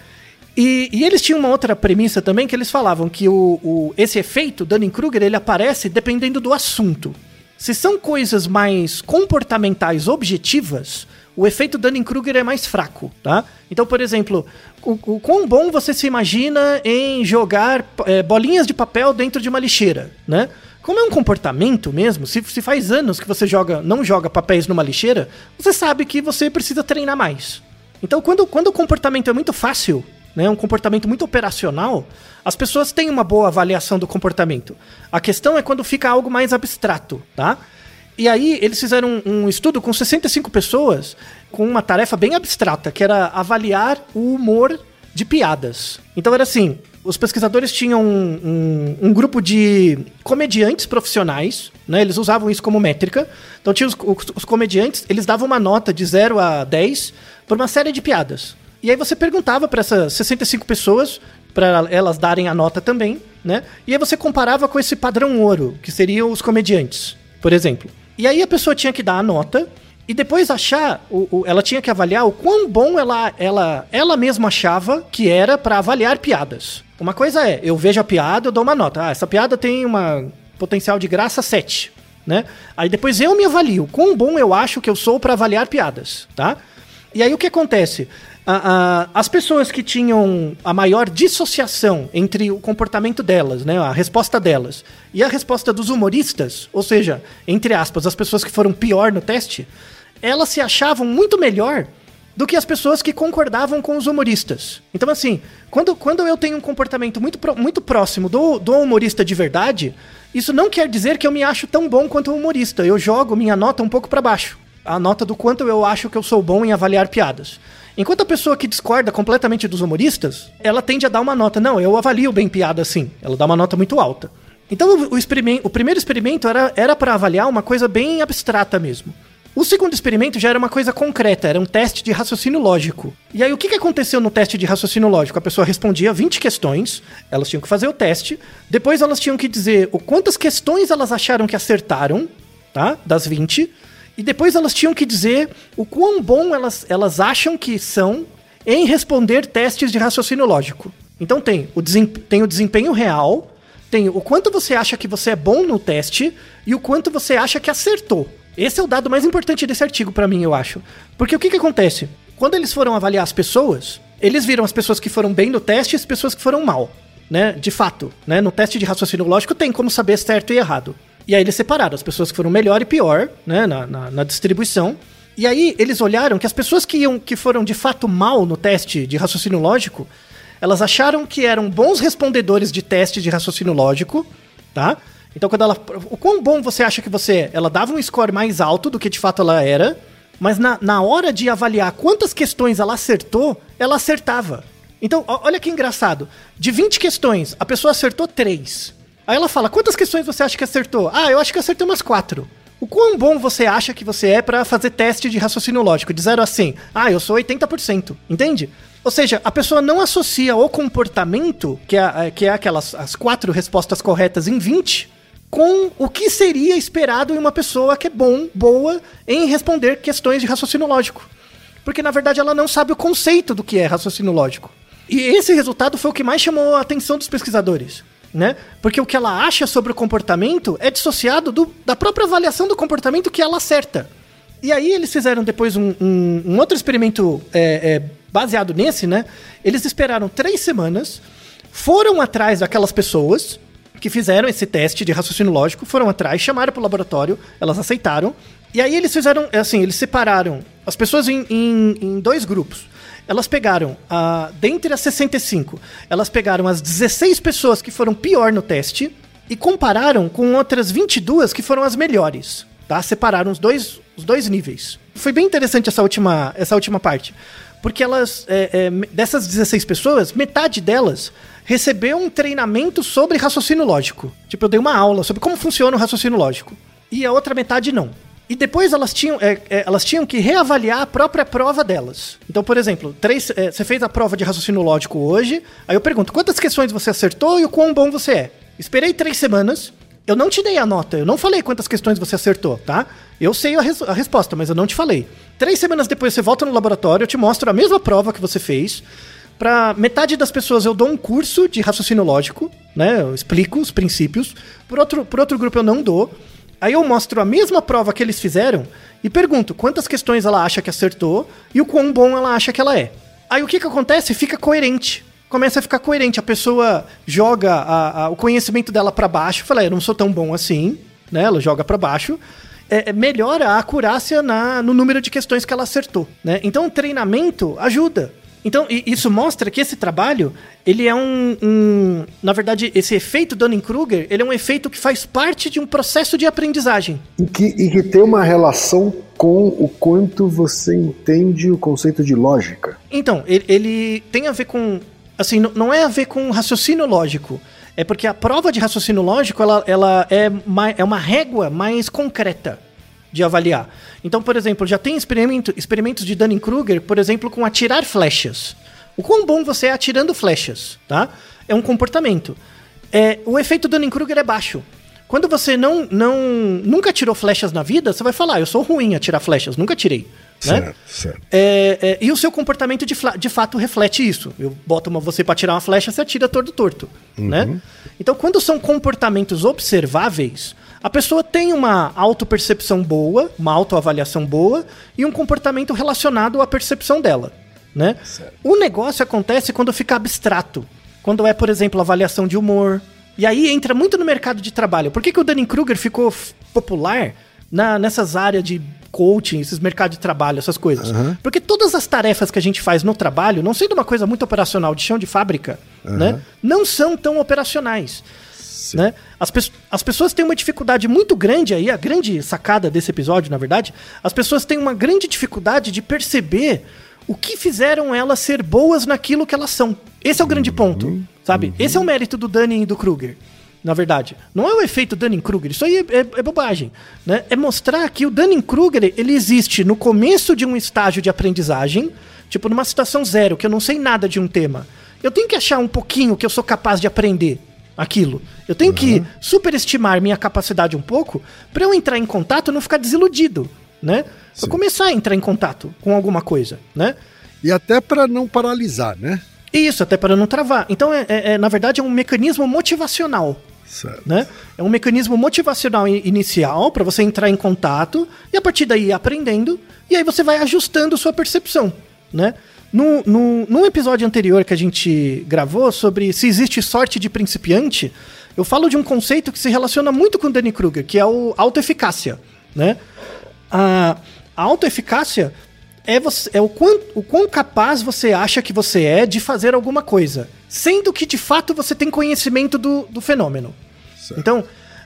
E, e, eles tinham uma outra premissa também que eles falavam que o, o esse efeito Dunning-Kruger ele aparece dependendo do assunto. Se são coisas mais comportamentais objetivas, o efeito Dunning-Kruger é mais fraco, tá? Então, por exemplo, o, o quão bom você se imagina em jogar é, bolinhas de papel dentro de uma lixeira, né? Como é um comportamento mesmo, se, se faz anos que você joga, não joga papéis numa lixeira, você sabe que você precisa treinar mais. Então, quando, quando o comportamento é muito fácil, né, um comportamento muito operacional, as pessoas têm uma boa avaliação do comportamento. A questão é quando fica algo mais abstrato, tá? E aí eles fizeram um, um estudo com 65 pessoas com uma tarefa bem abstrata, que era avaliar o humor de piadas. Então era assim, os pesquisadores tinham um, um, um, grupo de comediantes profissionais, né? Eles usavam isso como métrica. Então tinha os, os, os, comediantes, eles davam uma nota de 0 a 10 por uma série de piadas. E aí você perguntava para essas 65 pessoas, para elas darem a nota também, né? E aí você comparava com esse padrão ouro, que seriam os comediantes, por exemplo. E aí a pessoa tinha que dar a nota e depois achar, o, o, ela tinha que avaliar o quão bom ela, ela, ela mesma achava que era para avaliar piadas. Uma coisa é, eu vejo a piada, eu dou uma nota. Ah, essa piada tem uma potencial de graça 7, né? Aí depois eu me avalio, quão bom eu acho que eu sou para avaliar piadas, tá? E aí o que acontece? As pessoas que tinham a maior dissociação entre o comportamento delas, né, a resposta delas, e a resposta dos humoristas, ou seja, entre aspas, as pessoas que foram pior no teste, elas se achavam muito melhor do que as pessoas que concordavam com os humoristas. Então, assim, quando, quando eu tenho um comportamento muito, muito próximo do, do humorista de verdade, isso não quer dizer que eu me acho tão bom quanto o humorista. Eu jogo minha nota um pouco para baixo. A nota do quanto eu acho que eu sou bom em avaliar piadas. Enquanto a pessoa que discorda completamente dos humoristas, ela tende a dar uma nota. Não, eu avalio bem piada assim. Ela dá uma nota muito alta. Então o, o, o primeiro experimento era para avaliar uma coisa bem abstrata mesmo. O segundo experimento já era uma coisa concreta, era um teste de raciocínio lógico. E aí, o que, que aconteceu no teste de raciocínio lógico? A pessoa respondia 20 questões, elas tinham que fazer o teste, depois elas tinham que dizer o quantas questões elas acharam que acertaram, tá? Das 20, e depois elas tinham que dizer o quão bom elas, elas acham que são em responder testes de raciocínio lógico. Então tem o, tem o desempenho real, tem o quanto você acha que você é bom no teste e o quanto você acha que acertou. Esse é o dado mais importante desse artigo para mim, eu acho. Porque o que, que acontece? Quando eles foram avaliar as pessoas, eles viram as pessoas que foram bem no teste e as pessoas que foram mal. Né? De fato, né? No teste de raciocínio lógico tem como saber certo e errado. E aí eles separaram as pessoas que foram melhor e pior, né? Na, na, na distribuição. E aí eles olharam que as pessoas que, iam, que foram de fato mal no teste de raciocínio lógico, elas acharam que eram bons respondedores de teste de raciocínio lógico, tá? Então, quando ela. O quão bom você acha que você é? Ela dava um score mais alto do que de fato ela era, mas na, na hora de avaliar quantas questões ela acertou, ela acertava. Então, olha que engraçado. De 20 questões, a pessoa acertou 3. Aí ela fala: quantas questões você acha que acertou? Ah, eu acho que acertei umas 4. O quão bom você acha que você é para fazer teste de raciocínio lógico? De 0 a 100. Ah, eu sou 80%. Entende? Ou seja, a pessoa não associa o comportamento, que é, que é aquelas as quatro respostas corretas em 20, com o que seria esperado em uma pessoa que é bom, boa em responder questões de raciocínio lógico. Porque na verdade ela não sabe o conceito do que é raciocínio lógico. E esse resultado foi o que mais chamou a atenção dos pesquisadores né? Porque o que ela acha sobre o comportamento é dissociado do, da própria avaliação do comportamento que ela acerta. E aí eles fizeram depois um, um, um outro experimento é, é, baseado nesse, né? Eles esperaram três semanas, foram atrás daquelas pessoas que fizeram esse teste de raciocínio lógico, foram atrás, chamaram para o laboratório, elas aceitaram. E aí eles fizeram, assim, eles separaram as pessoas em, em, em dois grupos. Elas pegaram, a, dentre as 65, elas pegaram as 16 pessoas que foram pior no teste e compararam com outras 22 que foram as melhores. Tá? Separaram os dois, os dois níveis. Foi bem interessante essa última, essa última parte. Porque elas, é, é, dessas 16 pessoas, metade delas recebeu um treinamento sobre raciocínio lógico. Tipo, eu dei uma aula sobre como funciona o raciocínio lógico. E a outra metade não. E depois elas tinham, é, é, elas tinham que reavaliar a própria prova delas. Então, por exemplo, três, é, você fez a prova de raciocínio lógico hoje, aí eu pergunto, quantas questões você acertou e o quão bom você é? Esperei três semanas, eu não te dei a nota, eu não falei quantas questões você acertou, tá? Eu sei a, res a resposta, mas eu não te falei. Três semanas depois você volta no laboratório, eu te mostro a mesma prova que você fez. Para metade das pessoas eu dou um curso de raciocínio lógico, né? Eu explico os princípios. Por outro, por outro grupo eu não dou. Aí eu mostro a mesma prova que eles fizeram e pergunto quantas questões ela acha que acertou e o quão bom ela acha que ela é. Aí o que, que acontece? Fica coerente. Começa a ficar coerente. A pessoa joga a, a, o conhecimento dela para baixo. Fala, eu não sou tão bom assim, né? Ela joga para baixo. É, é, melhora a acurácia na, no número de questões que ela acertou, né? Então treinamento ajuda. Então, isso mostra que esse trabalho, ele é um, um na verdade, esse efeito Dunning-Kruger, ele é um efeito que faz parte de um processo de aprendizagem. E que, e que tem uma relação com o quanto você entende o conceito de lógica. Então, ele, ele tem a ver com, assim, não, é a ver com raciocínio lógico, é porque a prova de raciocínio lógico, ela, ela é, mais, é uma régua mais concreta de avaliar. Então, por exemplo, já tem experimento, experimentos de Dunning-Kruger, por exemplo, com atirar flechas. O quão bom você é atirando flechas, tá? É um comportamento. É, o efeito Dunning-Kruger é baixo. Quando você não, não nunca tirou flechas na vida, você vai falar, eu sou ruim a tirar flechas, nunca tirei. Né? Certo, certo. É, é, e o seu comportamento de, de fato reflete isso. Eu boto uma, você para tirar uma flecha, você atira todo torto. Né? Uhum. Né? Então, quando são comportamentos observáveis, a pessoa tem uma autopercepção boa, uma autoavaliação boa e um comportamento relacionado à percepção dela. Né? O negócio acontece quando fica abstrato. Quando é, por exemplo, avaliação de humor. E aí entra muito no mercado de trabalho. Por que, que o Dunning-Kruger ficou popular na, nessas áreas de coaching, esses mercados de trabalho, essas coisas? Uhum. Porque todas as tarefas que a gente faz no trabalho, não sendo uma coisa muito operacional de chão de fábrica, uhum. né, não são tão operacionais. Né? As, pe as pessoas têm uma dificuldade muito grande aí, a grande sacada desse episódio, na verdade, as pessoas têm uma grande dificuldade de perceber o que fizeram elas ser boas naquilo que elas são. Esse é o grande ponto, uhum. sabe? Uhum. Esse é o mérito do Dunning e do Kruger. Na verdade, não é o efeito Dunning-Kruger, isso aí é, é, é, bobagem. Né? É mostrar que o Dunning-Kruger ele existe no começo de um estágio de aprendizagem, tipo numa situação zero, que eu não sei nada de um tema. Eu tenho que achar um pouquinho que eu sou capaz de aprender aquilo. Eu tenho uhum. que superestimar minha capacidade um pouco para eu entrar em contato e não ficar desiludido, né? Pra começar a entrar em contato com alguma coisa, né? E até para não paralisar, né? Isso, até para não travar. Então, é, é, é, na verdade, é um mecanismo motivacional. Certo. Né? É um mecanismo motivacional inicial para você entrar em contato e a partir daí aprendendo e aí você vai ajustando sua percepção, né? No, num episódio anterior que a gente gravou sobre se existe sorte de principiante, eu falo de um conceito que se relaciona muito com Danny Kruger, que é o autoeficácia, né? A, a autoeficácia é, você, é o, quão, o quão capaz você acha que você é de fazer alguma coisa, sendo que de fato você tem conhecimento do, do fenômeno. Certo. Então,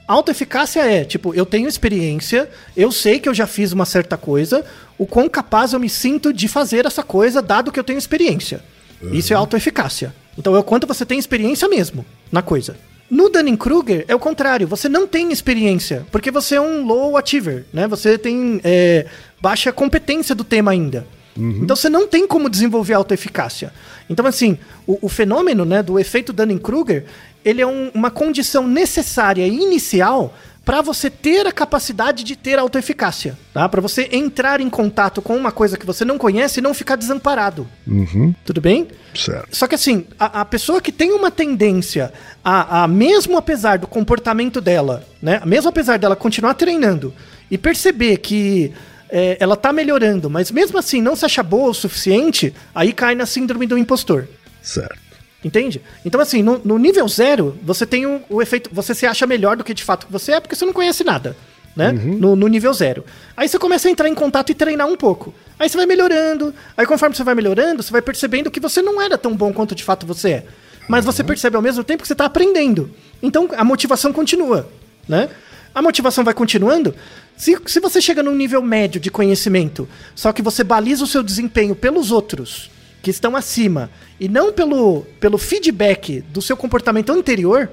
autoeficácia é, tipo, eu tenho experiência, eu sei que eu já fiz uma certa coisa, o quão capaz eu me sinto de fazer essa coisa, dado que eu tenho experiência. Uhum. Isso é autoeficácia. Então é o quanto você tem experiência mesmo na coisa. No Dunning-Kruger é o contrário, você não tem experiência, porque você é um low achiever, né? Você tem é, baixa competência do tema ainda. Então você não tem como desenvolver autoeficácia. Então, assim, o, o fenômeno né, do efeito Dunning-Kruger, ele é um- uma condição necessária e inicial para você ter a capacidade de ter autoeficácia, tá? Para você entrar em contato com uma coisa que você não conhece e não ficar desamparado. Uhum. Tudo bem? Certo. Só que assim, a, a pessoa que tem uma tendência a, a, mesmo apesar do comportamento dela, né? Mesmo apesar dela continuar treinando e perceber que é, ela tá melhorando, mas mesmo assim não se acha boa o suficiente, aí cai na síndrome do impostor. Certo. Entende? Então, assim, no, no nível zero, você tem o, o efeito. Você se acha melhor do que de fato você é, porque você não conhece nada. Né? No, no nível zero. Aí você começa a entrar em contato e treinar um pouco. Aí você vai melhorando. Aí conforme você vai melhorando, você vai percebendo que você não era tão bom quanto de fato você é. Mas você percebe ao mesmo tempo que você está aprendendo. Então a motivação continua. Né? A motivação vai continuando. Se, se você chega num nível médio de conhecimento, só que você baliza o seu desempenho pelos outros que estão acima e não pelo, pelo feedback do seu comportamento anterior,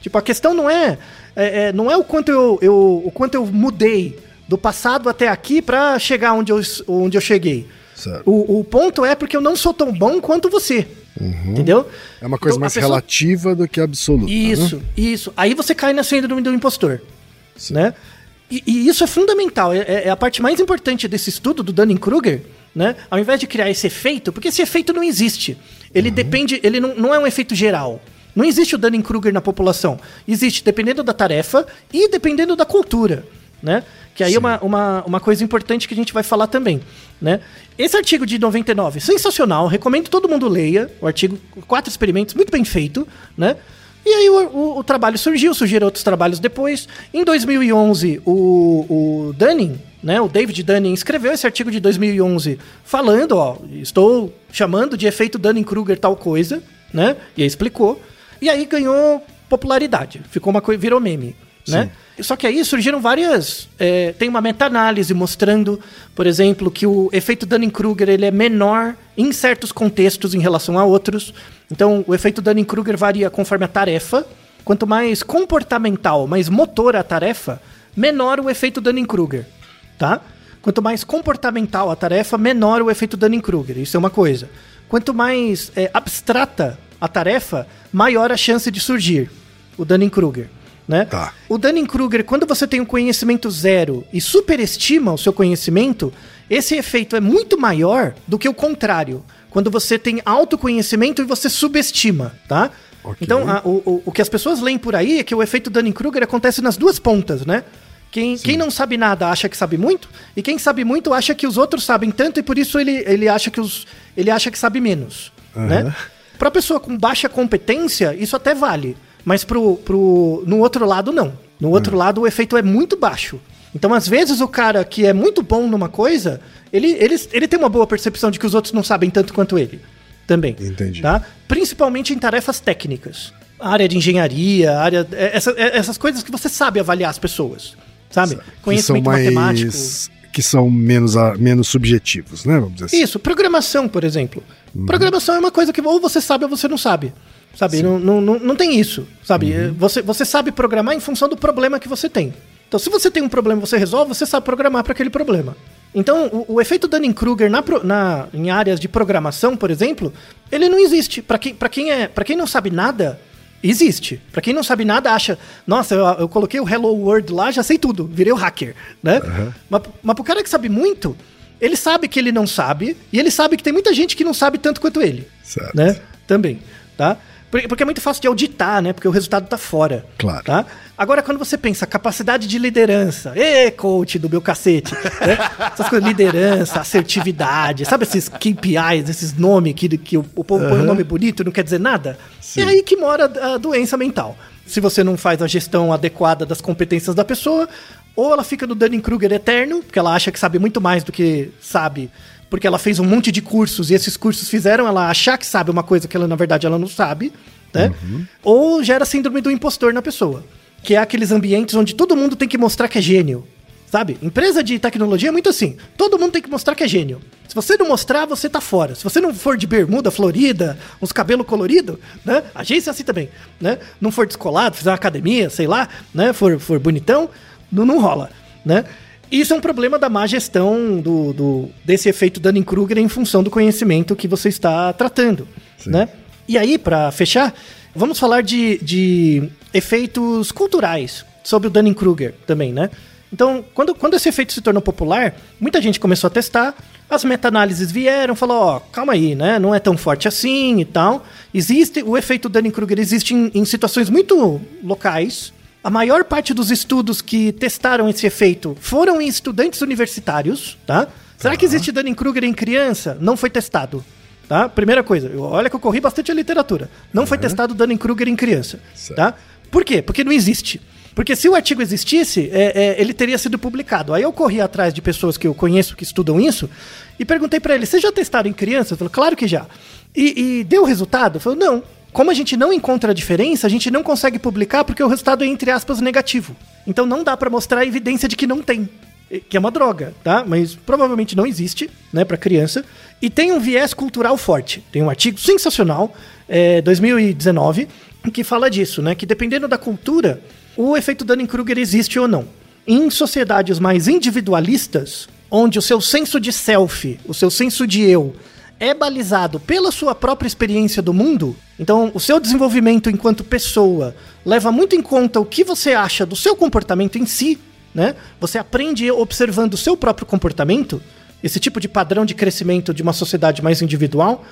tipo, a questão não é, é, é, não é o quanto eu, eu, o quanto eu mudei do passado até aqui para chegar onde eu, onde eu cheguei. O, o ponto é porque eu não sou tão bom quanto você. Entendeu? É uma coisa Então, mais pessoa- relativa do que absoluta. né? Isso, isso. Aí você cai na síndrome do impostor. Né? E, e isso é fundamental. É, é- é a parte mais importante desse estudo do Dunning-Kruger, né? Ao invés de criar esse efeito, porque esse efeito não existe. Ele depende, ele não, não é um efeito geral. Não existe o Dunning-Kruger na população. Existe dependendo da tarefa e dependendo da cultura, né? Que aí é uma, uma, uma coisa importante que a gente vai falar também, né? Esse artigo de 99, sensacional, recomendo que todo mundo leia o artigo, quatro experimentos, muito bem feito, né? E aí o, o- o trabalho surgiu, surgiram outros trabalhos depois. Em 2011, o, o Dunning, né, o David Dunning, escreveu esse artigo de 2011 falando, ó, estou chamando de efeito Dunning-Kruger tal coisa, né? E aí explicou. E aí ganhou popularidade, ficou uma coisa, virou meme, né? Só que aí surgiram várias. é, tem uma meta-análise mostrando, por exemplo, que o efeito Dunning-Kruger ele é menor em certos contextos em relação a outros. Então, o efeito Dunning-Kruger varia conforme a tarefa. Quanto mais comportamental, mais motor a tarefa, menor o efeito Dunning-Kruger, tá? Quanto mais comportamental a tarefa, menor o efeito Dunning-Kruger. Isso é uma coisa. Quanto mais é, abstrata a tarefa, maior a chance de surgir o Dunning-Kruger. Né? Tá. O Dunning-Kruger, quando você tem um conhecimento zero e superestima o seu conhecimento, esse efeito é muito maior do que o contrário. Quando você tem autoconhecimento e você subestima, tá? Ok. Então, a- o, o, o que as pessoas leem por aí é que o efeito Dunning-Kruger acontece nas duas pontas, né? Quem, quem não sabe nada acha que sabe muito, e quem sabe muito acha que os outros sabem tanto e por isso ele, ele, acha, que os, ele acha que sabe menos. Né? Pra pessoa com baixa competência, isso até vale. Mas pro, pro, no outro lado, não. No outro lado, o efeito é muito baixo. Então, às vezes, o cara que é muito bom numa coisa, ele, ele, ele tem uma boa percepção de que os outros não sabem tanto quanto ele. Também. Entendi. Tá? Principalmente em tarefas técnicas. Área de engenharia, área. é- essa- é- essas coisas que você sabe avaliar as pessoas. Sabe? que Conhecimento matemático. mais que são menos menos subjetivos, né? Vamos dizer assim. Isso, programação, por exemplo. Uhum. Programação é uma coisa que ou você sabe ou você não sabe. Sabe? Não, não, não, não tem isso. Sabe? Uhum. Você, você sabe programar em função do problema que você tem. Então, se você tem um problema você resolve, você sabe programar para aquele problema. Então, o, o efeito Dunning-Kruger na, na- em áreas de programação, por exemplo, ele não existe. Para quem, pra quem, é, quem não sabe nada, existe. Para quem não sabe nada, acha, nossa, eu, eu coloquei o Hello World lá, já sei tudo, virei o hacker. Né? Mas, mas pro cara que sabe muito, ele sabe que ele não sabe, e ele sabe que tem muita gente que não sabe tanto quanto ele. Certo. Né? Também, tá? Por- Porque é muito fácil de auditar, né? Porque o resultado tá fora. Claro. Tá? Agora, quando você pensa capacidade de liderança, ê, coach do meu cacete, né? Essas coisas, liderança, assertividade, sabe esses KPIs, esses nomes que, que o, o povo põe um nome bonito e não quer dizer nada? É aí que mora a doença mental. Se você não faz a gestão adequada das competências da pessoa, ou ela fica no Dunning-Kruger eterno, porque ela acha que sabe muito mais do que sabe, porque ela fez um monte de cursos e esses cursos fizeram ela achar que sabe uma coisa que ela na verdade ela não sabe, né? Ou gera síndrome do impostor na pessoa, que é aqueles ambientes onde todo mundo tem que mostrar que é gênio. Sabe? Empresa de tecnologia é muito assim. Todo mundo tem que mostrar que é gênio. Se você não mostrar, você tá fora. Se você não for de bermuda, florida, uns cabelos coloridos, né? Agência é assim também, né? Não for descolado, fizer uma academia, sei lá, né? For, for bonitão, não, não rola, né? Isso é um problema da má gestão do, do desse efeito Dunning-Kruger em função do conhecimento que você está tratando, Sim. né? E aí, para fechar, vamos falar de, de efeitos culturais sobre o Dunning-Kruger também, né? Então, quando, quando esse efeito se tornou popular, muita gente começou a testar, as meta-análises vieram, falou, ó, calma aí, né? Não é tão forte assim e tal. Existe, o efeito Dunning-Kruger existe em, em situações muito locais. A maior parte dos estudos que testaram esse efeito foram em estudantes universitários, tá? Será que existe Dunning-Kruger em criança? Não foi testado. Tá? Primeira coisa, olha que eu corri bastante a literatura. Não foi testado Dunning-Kruger em criança. Certo. Tá? Por quê? Porque não existe. Porque se o artigo existisse, é, é, ele teria sido publicado. Aí eu corri atrás de pessoas que eu conheço que estudam isso e perguntei pra eles: vocês já testaram em criança? Falou, claro que já. E, e deu resultado? Falou, não. Como a gente não encontra a diferença, a gente não consegue publicar porque o resultado é, entre aspas, negativo. Então não dá pra mostrar a evidência de que não tem. Que é uma droga, tá? Mas provavelmente não existe, né, pra criança. E tem um viés cultural forte. Tem um artigo sensacional, é, 2019, que fala disso, né? Que dependendo da cultura, o efeito Dunning-Kruger existe ou não. Em sociedades mais individualistas, onde o seu senso de self, o seu senso de eu, é balizado pela sua própria experiência do mundo, então o seu desenvolvimento enquanto pessoa leva muito em conta o que você acha do seu comportamento em si, né? Você aprende observando o seu próprio comportamento, esse tipo de padrão de crescimento de uma sociedade mais individual,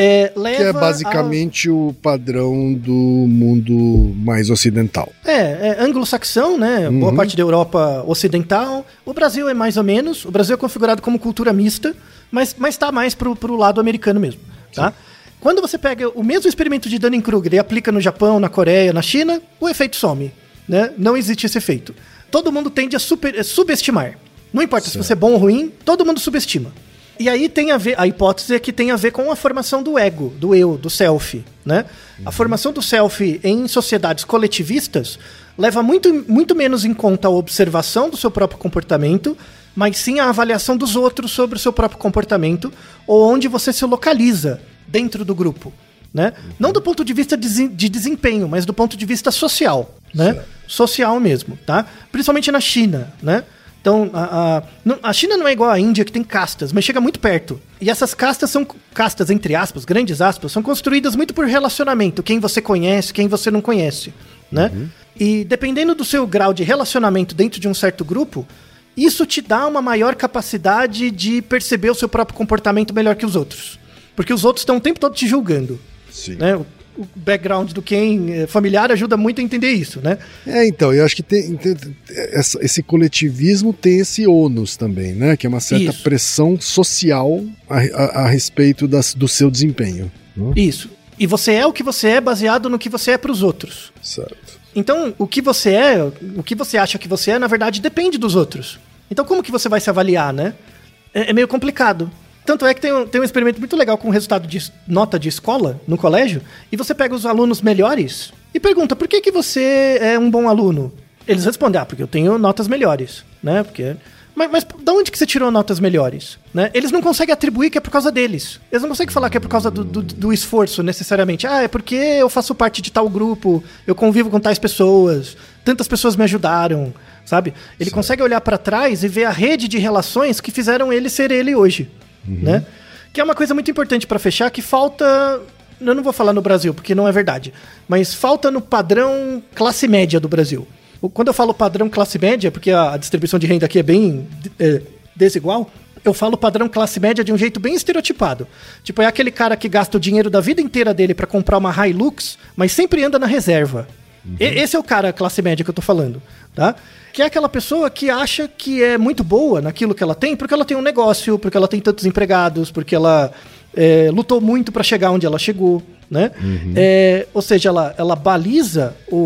é, Que é a- basicamente o padrão do mundo mais ocidental. É, é anglo-saxão, né? Boa parte da Europa ocidental. O Brasil é mais ou menos. O Brasil é configurado como cultura mista, mas, mas tá mais pro, pro lado americano mesmo, tá? Quando você pega o mesmo experimento de Dunning-Kruger e aplica no Japão, na Coreia, na China, o efeito some, né? Não existe esse efeito. Todo mundo tende a super- a subestimar. Não importa se você é bom ou ruim, todo mundo subestima. E aí tem a ver, a hipótese é que tem a ver com a formação do ego, do eu, do self, né? A formação do self em sociedades coletivistas leva muito, muito menos em conta a observação do seu próprio comportamento, mas sim a avaliação dos outros sobre o seu próprio comportamento, ou onde você se localiza dentro do grupo, né? Não do ponto de vista de de desempenho, mas do ponto de vista social, né? Social mesmo, tá? Principalmente na China, né? Então, a, a, não- a China não é igual à Índia, que tem castas, mas chega muito perto. E essas castas são castas, entre aspas, grandes aspas, são construídas muito por relacionamento. Quem você conhece, quem você não conhece, né? E dependendo do seu grau de relacionamento dentro de um certo grupo, isso te dá uma maior capacidade de perceber o seu próprio comportamento melhor que os outros. Porque os outros estão o tempo todo te julgando, Sim. né? O, background do quem é familiar ajuda muito a entender isso, né? É, então, eu acho que tem, tem- esse coletivismo tem esse ônus também, né? Que é uma certa Isso. pressão social a, a- a respeito das- do seu desempenho. né? Isso. E você é o que você é baseado no que você é para os outros. Certo. Então, o que você é, o que você acha que você é, na verdade, depende dos outros. Então, como que você vai se avaliar, né? É, é meio complicado. Tanto é que tem um, tem um experimento muito legal com resultado de nota de escola no colégio, e você pega os alunos melhores e pergunta: por que, que você é um bom aluno? Eles respondem: ah, porque eu tenho notas melhores, né? Porque. Mas, mas da onde que você tirou notas melhores? Né? Eles não conseguem atribuir que é por causa deles. Eles não conseguem falar que é por causa do, do, do esforço, necessariamente. Ah, é porque eu faço parte de tal grupo, eu convivo com tais pessoas, tantas pessoas me ajudaram, sabe? Ele consegue olhar pra trás e ver a rede de relações que fizeram ele ser ele hoje, né? Que é uma coisa muito importante pra fechar, que falta... Eu não vou falar no Brasil, porque não é verdade. Mas falta no padrão classe média do Brasil. Quando eu falo padrão classe média, porque a distribuição de renda aqui é bem é, desigual, eu falo padrão classe média de um jeito bem estereotipado. Tipo, é aquele cara que gasta o dinheiro da vida inteira dele pra comprar uma Hilux, mas sempre anda na reserva. E- Esse é o cara classe média que eu tô falando, tá? Que é aquela pessoa que acha que é muito boa naquilo que ela tem, porque ela tem um negócio, porque ela tem tantos empregados, porque ela é, lutou muito pra chegar onde ela chegou, né? É, ou seja, ela, ela baliza o,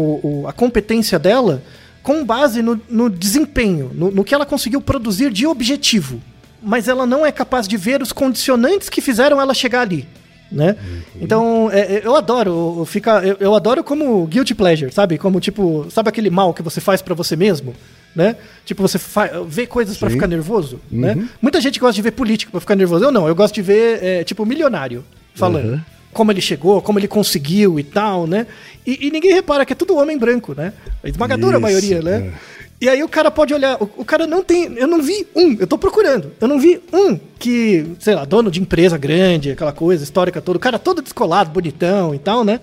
o- a competência dela com base no, no desempenho, no, no que ela conseguiu produzir de objetivo. Mas ela não é capaz de ver os condicionantes que fizeram ela chegar ali. Né? Então, é, é, eu adoro, fica, eu, eu adoro como guilty pleasure, sabe? Como tipo, sabe aquele mal que você faz pra você mesmo? Né? Tipo, você vê coisas pra Sim. ficar nervoso, né? Muita gente gosta de ver político pra ficar nervoso. Eu não, eu gosto de ver, é, tipo, milionário falando. Uhum. Como ele chegou, como ele conseguiu e tal, né? E, e ninguém repara que é tudo homem branco, né? A esmagadora Isso, maioria, né? E aí o cara pode olhar, o, o cara não tem, eu não vi um, eu tô procurando, eu não vi um que, sei lá, dono de empresa grande, aquela coisa histórica toda, o cara todo descolado, bonitão e tal, né?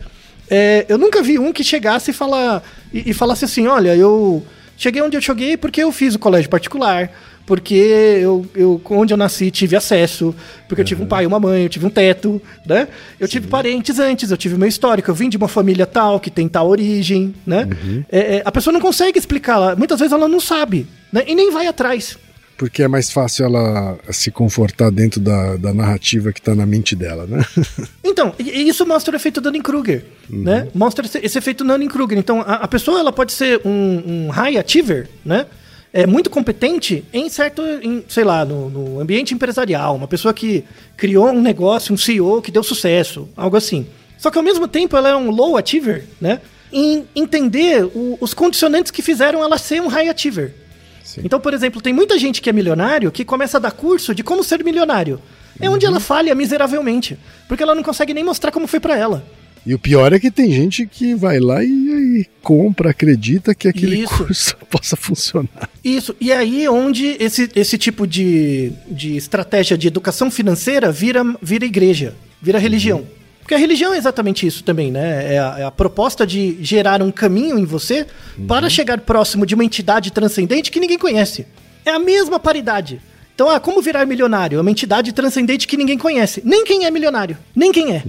É, eu nunca vi um que chegasse e, falar, e, e falasse assim, olha, eu cheguei onde eu cheguei porque eu fiz o colégio particular, porque eu, eu onde eu nasci tive acesso, porque eu tive um pai e uma mãe, eu tive um teto, né? Eu tive parentes antes, eu tive meu histórico, eu vim de uma família tal, que tem tal origem, né? É, é, a pessoa não consegue explicar, muitas vezes ela não sabe, né? E nem vai atrás. Porque é mais fácil ela se confortar dentro da, da narrativa que tá na mente dela, né? Então, isso mostra o efeito Dunning-Kruger, né? Mostra esse, esse efeito Dunning-Kruger. Então, a, a pessoa ela pode ser um, um high achiever, né? É muito competente em certo, em, sei lá, no, no ambiente empresarial, uma pessoa que criou um negócio, um CEO que deu sucesso, algo assim. Só que ao mesmo tempo ela é um low achiever, né? Em entender o- os condicionantes que fizeram ela ser um high achiever. Sim. Então, por exemplo, tem muita gente que é milionário que começa a dar curso de como ser milionário. É onde ela falha miseravelmente, porque ela não consegue nem mostrar como foi pra ela. E o pior é que tem gente que vai lá e, e compra, acredita que aquele Isso. curso possa funcionar. Isso, e aí onde esse, esse tipo de, de estratégia de educação financeira vira, vira igreja, vira religião. Porque a religião é exatamente isso também, né? É a, é a proposta de gerar um caminho em você para chegar próximo de uma entidade transcendente que ninguém conhece. É a mesma paridade. Então, ah, como virar milionário? É uma entidade transcendente que ninguém conhece. Nem quem é milionário. Nem quem é.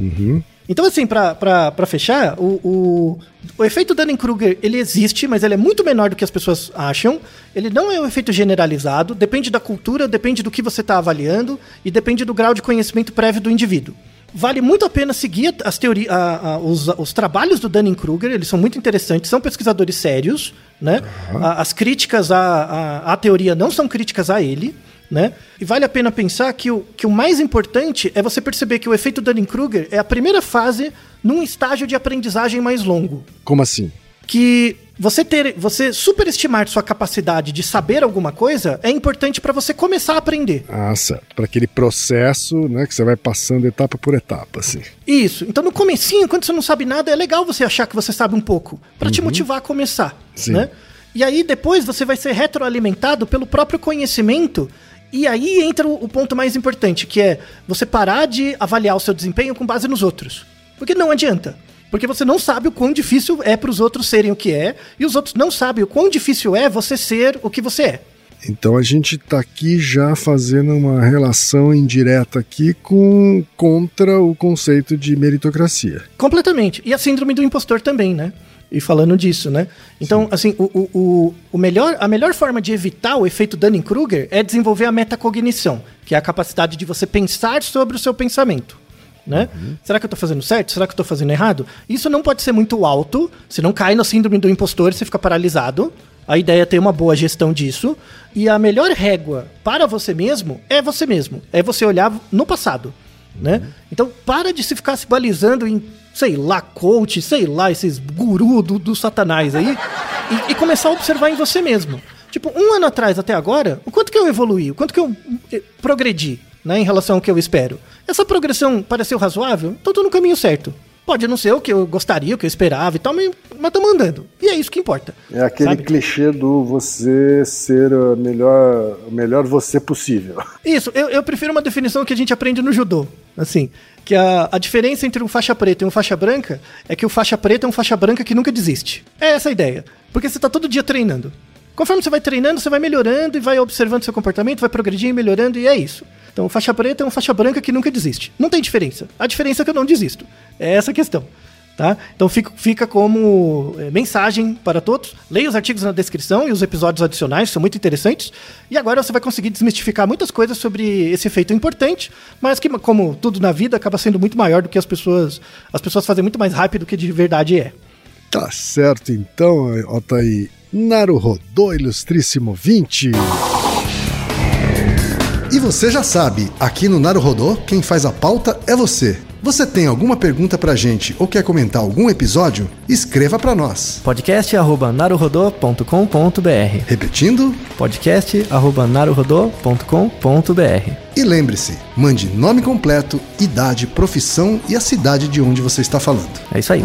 Então, assim, pra fechar, o, o, o efeito Dunning-Kruger, ele existe, mas ele é muito menor do que as pessoas acham. Ele não é um efeito generalizado, depende da cultura, depende do que você está avaliando e depende do grau de conhecimento prévio do indivíduo. Vale muito a pena seguir as teori a- a- os, os trabalhos do Dunning-Kruger, eles são muito interessantes, são pesquisadores sérios, né? A- As críticas à, à, à teoria não são críticas a ele, né? E vale a pena pensar que o, que o mais importante é você perceber que o efeito Dunning-Kruger é a primeira fase num estágio de aprendizagem mais longo. Como assim? Que você ter, você superestimar sua capacidade de saber alguma coisa é importante para você começar a aprender. Ah, certo. Para aquele processo, né, que você vai passando etapa por etapa, assim. Isso. Então no comecinho, quando você não sabe nada, é legal você achar que você sabe um pouco, para te motivar a começar, Sim. né? E aí depois você vai ser retroalimentado pelo próprio conhecimento. E aí entra o, o ponto mais importante, que é você parar de avaliar o seu desempenho com base nos outros. Porque não adianta. Porque você não sabe o quão difícil é para os outros serem o que é, e os outros não sabem o quão difícil é você ser o que você é. Então a gente tá aqui já fazendo uma relação indireta aqui com contra o conceito de meritocracia. Completamente. E a síndrome do impostor também, né? E falando disso, né? Então, assim, o, o, o, o melhor, a melhor forma de evitar o efeito Dunning-Kruger é desenvolver a metacognição, que é a capacidade de você pensar sobre o seu pensamento. Né? Será que eu estou fazendo certo? Será que eu estou fazendo errado? Isso não pode ser muito alto, você não cai na síndrome do impostor, você fica paralisado. A ideia é ter uma boa gestão disso. E a melhor régua para você mesmo é você mesmo. É você olhar no passado. Né? Então, para de se ficar se balizando em, sei lá, coach, sei lá, esses guru do, do satanás aí, e, e começar a observar em você mesmo. Tipo, um ano atrás até agora, o quanto que eu evoluí, o quanto que eu eh, progredi, né, em relação ao que eu espero. Essa progressão pareceu razoável? Então tô no caminho certo. Pode não ser o que eu gostaria, o que eu esperava e tal, mas, tô mandando. E é isso que importa. É aquele sabe? clichê do você ser a melhor, o melhor você possível. Isso, eu, eu prefiro uma definição que a gente aprende no judô. Assim, que a, a diferença entre um faixa preta e um faixa branca é que o faixa preta é um faixa branca que nunca desiste. É essa a ideia. Porque você tá todo dia treinando. Conforme você vai treinando, você vai melhorando e vai observando seu comportamento, vai progredindo, melhorando e é isso. Então, faixa preta é um faixa branca que nunca desiste. Não tem diferença. A diferença é que eu não desisto. É essa a questão. Tá? Então fica, fica como é, mensagem para todos. Leia os artigos na descrição e os episódios adicionais, são muito interessantes. E agora você vai conseguir desmistificar muitas coisas sobre esse efeito importante, mas que, como tudo na vida, acaba sendo muito maior do que as pessoas. As pessoas fazem muito mais rápido do que de verdade é. Tá certo, então, Altair. Naruhodô, ilustríssimo 20. E você já sabe, aqui no Naruhodô, quem faz a pauta é você. Você tem alguma pergunta pra gente ou quer comentar algum episódio? Escreva pra nós. podcast@naruhodô.com.br. Repetindo? podcast@naruhodô.com.br. E lembre-se, mande nome completo, idade, profissão e a cidade de onde você está falando. É isso aí.